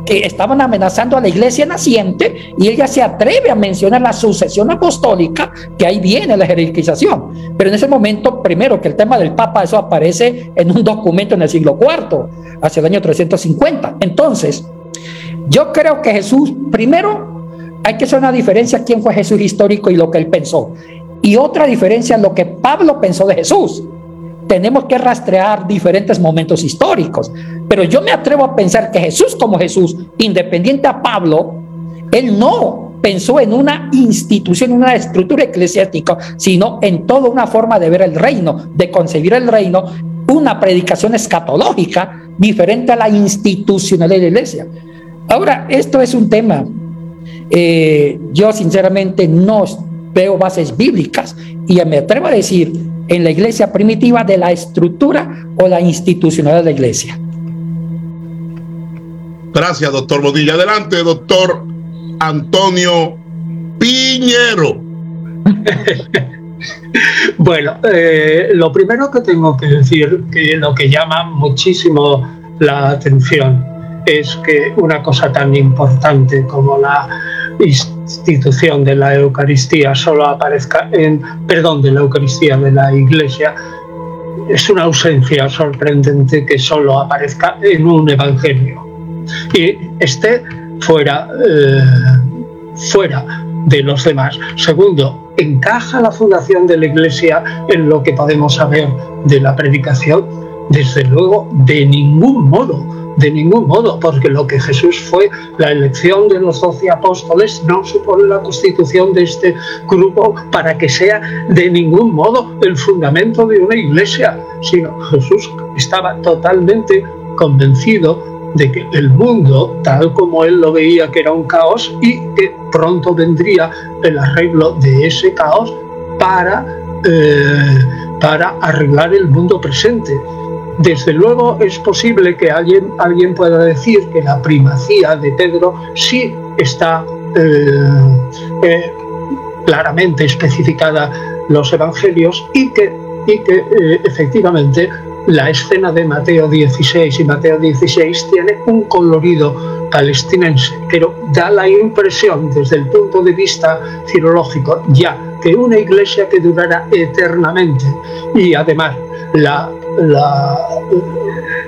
que estaban amenazando a la iglesia naciente y ella se atreve a mencionar la sucesión apostólica, que ahí viene la jerarquización. Pero en ese momento, primero que el tema del Papa, eso aparece en un documento en el siglo IV, hacia el año 350. Entonces, yo creo que Jesús, primero, hay que hacer una diferencia quién fue Jesús histórico y lo que él pensó. Y otra diferencia lo que Pablo pensó de Jesús. Tenemos que rastrear diferentes momentos históricos. Pero yo me atrevo a pensar que Jesús como Jesús, independiente a Pablo, él no pensó en una institución, una estructura eclesiástica, sino en toda una forma de ver el reino, de concebir el reino, una predicación escatológica diferente a la institucionalidad de la iglesia. Ahora, esto es un tema. Eh, yo sinceramente no veo bases bíblicas y me atrevo a decir en la iglesia primitiva de la estructura o la institucionalidad de la iglesia. Gracias, doctor Bodilla. Adelante, doctor Antonio Piñero. <laughs> bueno, eh, lo primero que tengo que decir, que lo que llama muchísimo la atención, es que una cosa tan importante como la institución de la Eucaristía solo aparezca en, perdón, de la Eucaristía de la Iglesia, es una ausencia sorprendente que solo aparezca en un evangelio y esté fuera, eh, fuera de los demás. Segundo, ¿encaja la fundación de la Iglesia en lo que podemos saber de la predicación? Desde luego, de ningún modo de ningún modo, porque lo que Jesús fue la elección de los doce apóstoles no supone la constitución de este grupo para que sea de ningún modo el fundamento de una iglesia, sino Jesús estaba totalmente convencido de que el mundo, tal como él lo veía que era un caos, y que pronto vendría el arreglo de ese caos para, eh, para arreglar el mundo presente. Desde luego es posible que alguien, alguien pueda decir que la primacía de Pedro sí está eh, eh, claramente especificada los evangelios y que, y que eh, efectivamente la escena de Mateo 16 y Mateo 16 tiene un colorido palestinense, pero da la impresión desde el punto de vista filológico ya que una iglesia que durará eternamente y además la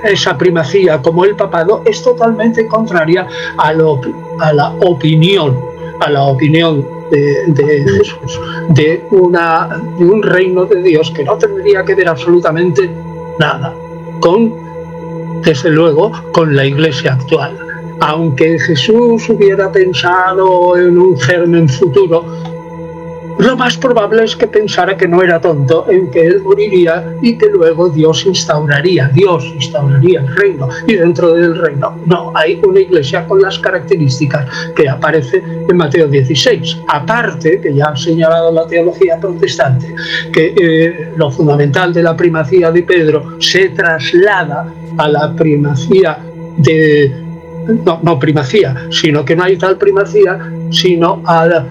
esa primacía como el papado es totalmente contraria a, a la opinión, a la opinión de, Jesús, de, una, de un reino de Dios que no tendría que ver absolutamente nada, con, desde luego, con la iglesia actual. Aunque Jesús hubiera pensado en un germen futuro, lo más probable es que pensara que no era tonto, en que él moriría y que luego Dios instauraría, Dios instauraría el reino. Y dentro del reino no, hay una iglesia con las características que aparece en Mateo 16. Aparte, que ya ha señalado la teología protestante, que eh, lo fundamental de la primacía de Pedro se traslada a la primacía de... No, no primacía, sino que no hay tal primacía, sino a la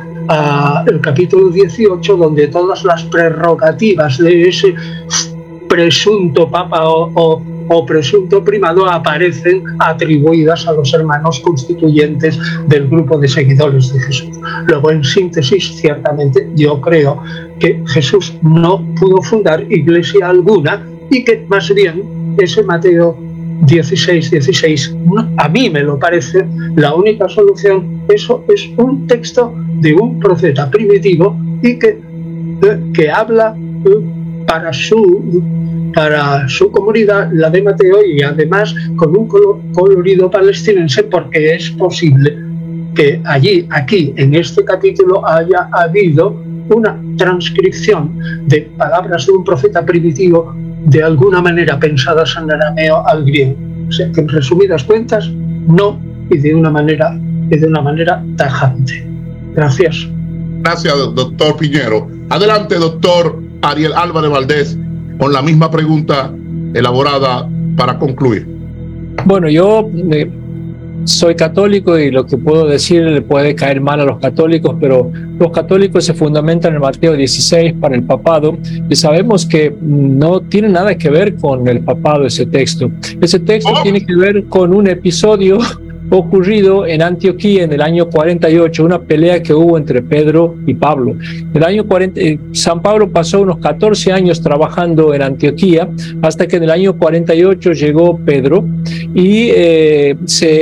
el capítulo 18, donde todas las prerrogativas de ese presunto papa o, presunto primado aparecen atribuidas a los hermanos constituyentes del grupo de seguidores de Jesús. Luego, en síntesis, ciertamente yo creo que Jesús no pudo fundar iglesia alguna y que más bien ese Mateo 16, 16, a mí me lo parece la única solución. Eso es un texto de un profeta primitivo y que, que habla eh, para su, para su comunidad, la de Mateo, y además con un colorido palestinense, porque es posible que allí, aquí, en este capítulo, haya habido una transcripción de palabras de un profeta primitivo de alguna manera pensadas en arameo al griego. O sea, en resumidas cuentas, no, y de una manera, y de una manera tajante. Gracias. Gracias, doctor Piñero. Adelante, doctor Ariel Álvarez Valdés, con la misma pregunta elaborada para concluir. Bueno, yo eh, soy católico y lo que puedo decir le puede caer mal a los católicos, pero los católicos se fundamentan en Mateo 16 para el papado y sabemos que no tiene nada que ver con el papado ese texto. Ese texto oh. tiene que ver con un episodio ocurrido en Antioquía en el año 48, una pelea que hubo entre Pedro y Pablo. El año 40, eh, San Pablo pasó unos 14 años trabajando en Antioquía hasta que en el año 48 llegó Pedro y eh,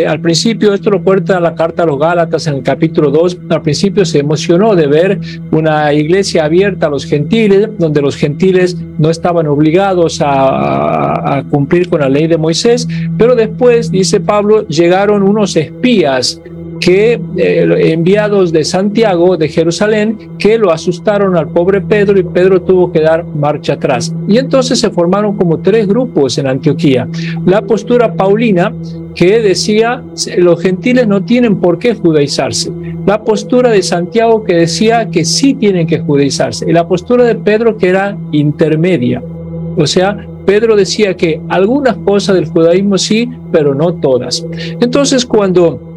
al principio, esto lo cuenta la carta a los Gálatas en el capítulo 2, al principio se emocionó de ver una iglesia abierta a los gentiles, donde los gentiles no estaban obligados a, a cumplir con la ley de Moisés, pero después, dice Pablo, llegaron unos espías que eh, enviados de Santiago, de Jerusalén, que lo asustaron al pobre Pedro y Pedro tuvo que dar marcha atrás. Y entonces se formaron como tres grupos en Antioquía. La postura paulina, que decía, los gentiles no tienen por qué judaizarse. La postura de Santiago, que decía que sí tienen que judaizarse. Y la postura de Pedro, que era intermedia. O sea, Pedro decía que algunas cosas del judaísmo sí, pero no todas. Entonces, cuando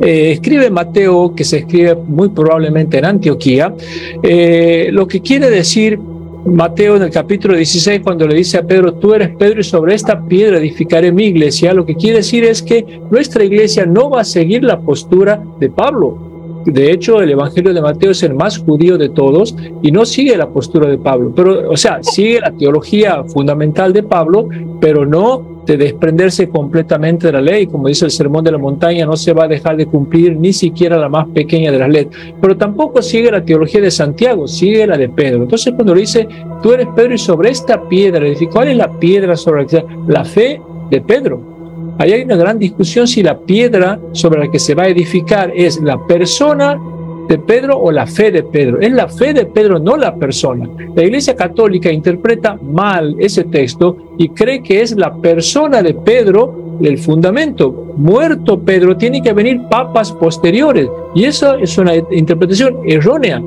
eh, escribe Mateo, que se escribe muy probablemente en Antioquía, eh, lo que quiere decir Mateo en el capítulo 16, cuando le dice a Pedro, tú eres Pedro y sobre esta piedra edificaré mi iglesia, lo que quiere decir es que nuestra iglesia no va a seguir la postura de Pablo, de hecho, el Evangelio de Mateo es el más judío de todos y no sigue la postura de Pablo, pero, o sea, sigue la teología fundamental de Pablo, pero no de desprenderse completamente de la ley. Como dice el Sermón de la Montaña, no se va a dejar de cumplir ni siquiera la más pequeña de las leyes. Pero tampoco sigue la teología de Santiago, sigue la de Pedro. Entonces, cuando dice, tú eres Pedro y sobre esta piedra, ¿cuál es la piedra sobre la que La fe de Pedro. Ahí hay una gran discusión si la piedra sobre la que se va a edificar es la persona de Pedro o la fe de Pedro. Es la fe de Pedro, no la persona. La Iglesia Católica interpreta mal ese texto y cree que es la persona de Pedro el fundamento. Muerto Pedro, tiene que venir papas posteriores. Y eso es una interpretación errónea.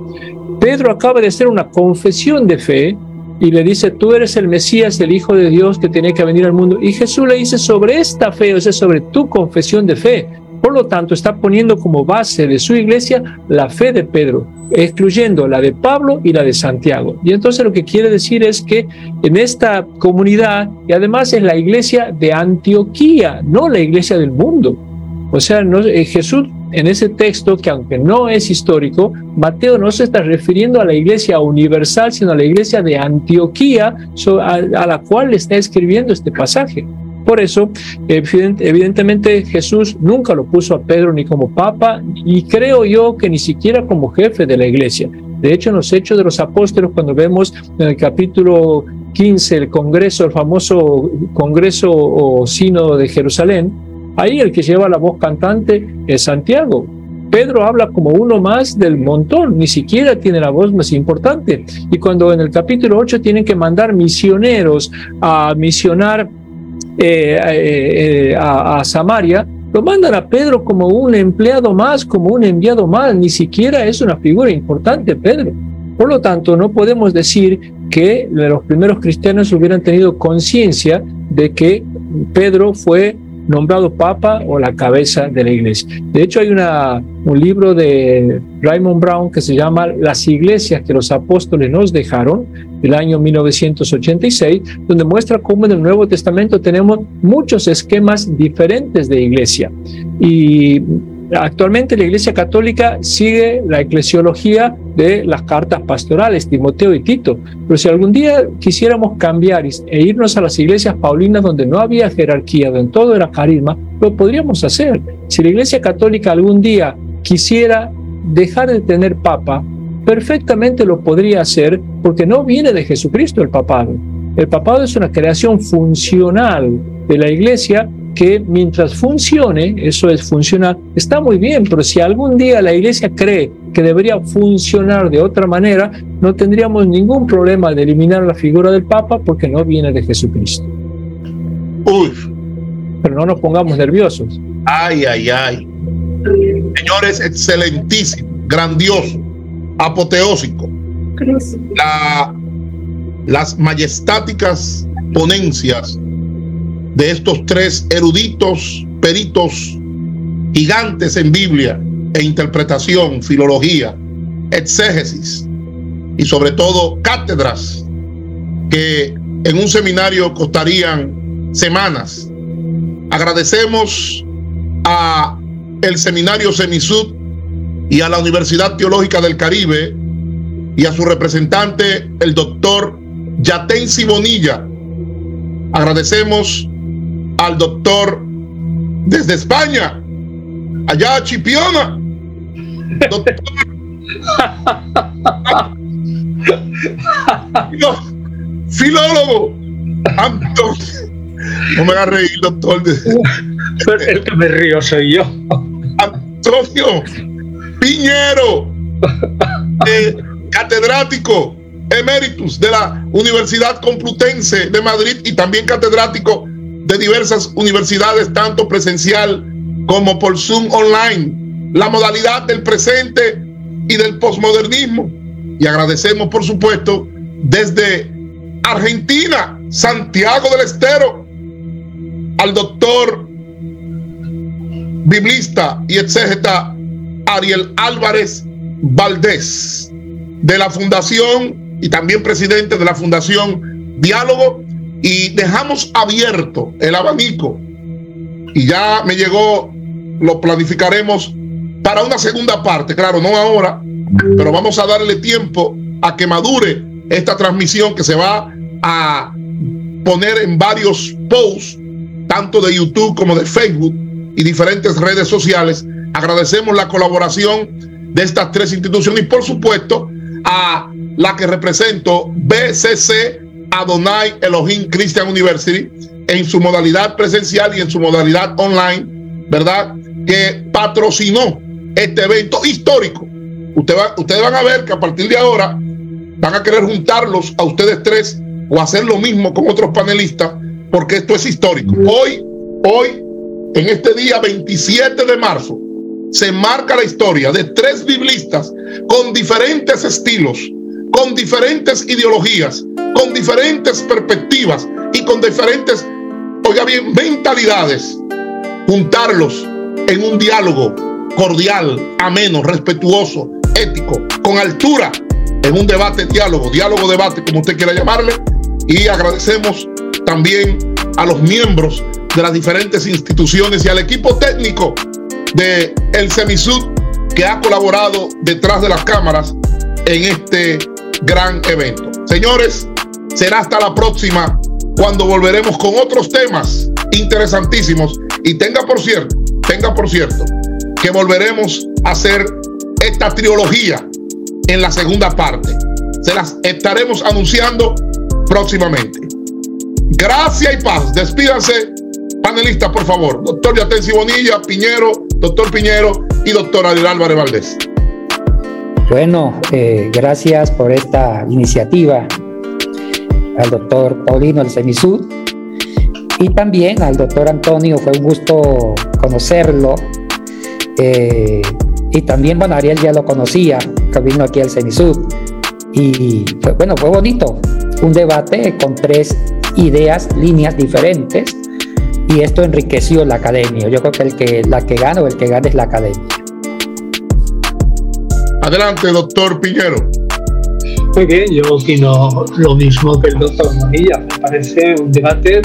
Pedro acaba de hacer una confesión de fe y le dice, tú eres el Mesías, el Hijo de Dios que tiene que venir al mundo. Y Jesús le dice, sobre esta fe, o sea, sobre tu confesión de fe. Por lo tanto, está poniendo como base de su iglesia la fe de Pedro, excluyendo la de Pablo y la de Santiago. Y entonces lo que quiere decir es que en esta comunidad, y además es la iglesia de Antioquía, no la iglesia del mundo. O sea, no, eh, Jesús en ese texto, que aunque no es histórico, Mateo no se está refiriendo a la iglesia universal, sino a la iglesia de Antioquía, a, la cual le está escribiendo este pasaje. Por eso, evidentemente, Jesús nunca lo puso a Pedro ni como papa, y creo yo que ni siquiera como jefe de la iglesia. De hecho, en los Hechos de los Apóstoles, cuando vemos en el capítulo 15, el Congreso, el famoso Congreso o Sínodo de Jerusalén, ahí el que lleva la voz cantante es Santiago. Pedro habla como uno más del montón, ni siquiera tiene la voz más importante. Y cuando en el capítulo 8 tienen que mandar misioneros a misionar eh, eh, a, a Samaria, lo mandan a Pedro como un empleado más, como un enviado más, ni siquiera es una figura importante Pedro. Por lo tanto, no podemos decir que los primeros cristianos hubieran tenido conciencia de que Pedro fue nombrado papa o la cabeza de la iglesia. De hecho, hay una, un libro de Raymond Brown que se llama Las iglesias que los apóstoles nos dejaron, del año 1986, donde muestra cómo en el Nuevo Testamento tenemos muchos esquemas diferentes de iglesia. Y Actualmente la Iglesia Católica sigue la eclesiología de las cartas pastorales, Timoteo y Tito. Pero si algún día quisiéramos cambiar e irnos a las iglesias paulinas donde no había jerarquía, donde todo era carisma, lo podríamos hacer. Si la Iglesia Católica algún día quisiera dejar de tener papa, perfectamente lo podría hacer porque no viene de Jesucristo el papado. El papado es una creación funcional de la iglesia que mientras funcione, eso es funcionar, está muy bien, pero si algún día la iglesia cree que debería funcionar de otra manera, no tendríamos ningún problema de eliminar la figura del Papa porque no viene de Jesucristo. Uy. Pero no nos pongamos nerviosos. Ay, ay, ay. Señores, excelentísimo, grandioso, apoteósico. La, las majestáticas ponencias de estos tres eruditos, peritos, gigantes en Biblia e interpretación, filología, exégesis y sobre todo cátedras que en un seminario costarían semanas. Agradecemos a el seminario Semisud y a la Universidad Teológica del Caribe y a su representante, el doctor Yatensi Bonilla. Agradecemos al doctor desde España, allá a Chipiona. Doctor. filólogo. Antonio. No me hagas reír, doctor. El que me río soy yo. Antonio Piñero, eh, catedrático emeritus de la Universidad Complutense de Madrid y también catedrático de diversas universidades, tanto presencial como por Zoom online, la modalidad del presente y del posmodernismo. Y agradecemos, por supuesto, desde Argentina, Santiago del Estero, al doctor biblista y exégeta Ariel Álvarez Valdés, de la Fundación y también presidente de la Fundación Diálogo y dejamos abierto el abanico y ya me llegó, lo planificaremos para una segunda parte, claro, no ahora, pero vamos a darle tiempo a que madure esta transmisión que se va a poner en varios posts, tanto de YouTube como de Facebook y diferentes redes sociales. Agradecemos la colaboración de estas tres instituciones y por supuesto a la que represento, BCC Adonai Elohim Christian University en su modalidad presencial y en su modalidad online, ¿verdad? Que patrocinó este evento histórico. Usted va, ustedes van a ver que a partir de ahora van a querer juntarlos a ustedes tres o hacer lo mismo con otros panelistas, porque esto es histórico. Hoy, hoy, en este día 27 de marzo, se marca la historia de tres biblistas con diferentes estilos, con diferentes ideologías, con diferentes perspectivas y con diferentes, oiga bien, mentalidades, juntarlos en un diálogo cordial, ameno, respetuoso, ético, con altura, en un debate, diálogo, diálogo, debate, como usted quiera llamarle, y agradecemos también a los miembros de las diferentes instituciones y al equipo técnico de el Semisud que ha colaborado detrás de las cámaras en este gran evento. Señores, Será hasta la próxima cuando volveremos con otros temas interesantísimos. Y tenga por cierto, tenga por cierto, que volveremos a hacer esta trilogía en la segunda parte. Se las estaremos anunciando próximamente. Gracias y paz. Despídanse, panelistas, por favor. Doctor Yatensi Bonilla, Piñero, doctor Piñero y doctor Ariel Álvarez Valdés. Bueno, eh, gracias por esta iniciativa al doctor Paulino del Semisud y también al doctor Antonio, fue un gusto conocerlo. Eh, y también, bueno, Ariel ya lo conocía, que vino aquí al Semisud. Y bueno, fue bonito, un debate con tres ideas, líneas diferentes, y esto enriqueció la academia. Yo creo que, el que la que gana o el que gana es la academia. Adelante, doctor Piñero. Muy bien, yo opino lo mismo que el doctor Monilla. Me parece un debate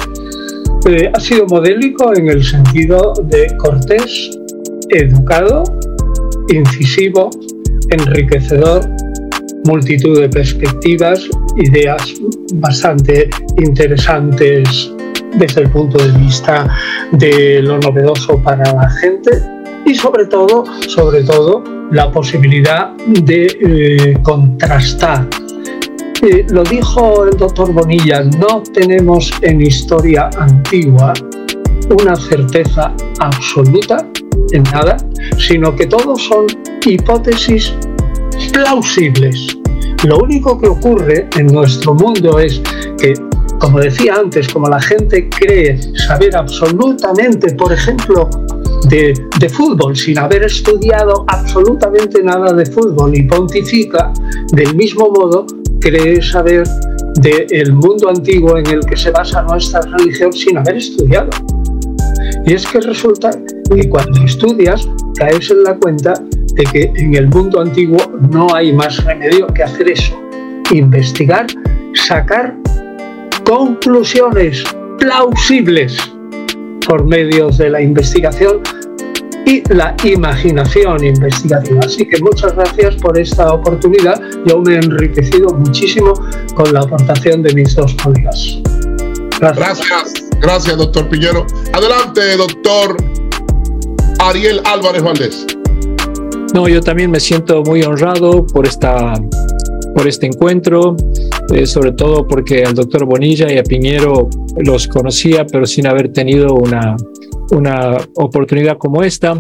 eh, ha sido modélico en el sentido de cortés, educado, incisivo, enriquecedor, multitud de perspectivas, ideas bastante interesantes desde el punto de vista de lo novedoso para la gente y sobre todo, sobre todo, la posibilidad de eh, contrastar. Eh, lo dijo el doctor Bonilla, no tenemos en historia antigua una certeza absoluta en nada, sino que todos son hipótesis plausibles. Lo único que ocurre en nuestro mundo es que, como decía antes, como la gente cree saber absolutamente, por ejemplo, de, fútbol sin haber estudiado absolutamente nada de fútbol y pontifica, del mismo modo cree saber del mundo antiguo en el que se basa nuestra religión sin haber estudiado. Y es que resulta que cuando estudias caes en la cuenta de que en el mundo antiguo no hay más remedio que hacer eso, investigar, sacar conclusiones plausibles por medios de la investigación y la imaginación investigativa. Así que muchas gracias por esta oportunidad. Yo me he enriquecido muchísimo con la aportación de mis dos colegas. Gracias. Gracias, doctor Piñero. Adelante, doctor Ariel Álvarez Valdés. No, yo también me siento muy honrado por esta por este encuentro, eh, sobre todo porque al doctor Bonilla y a Piñero los conocía, pero sin haber tenido una, una oportunidad como esta.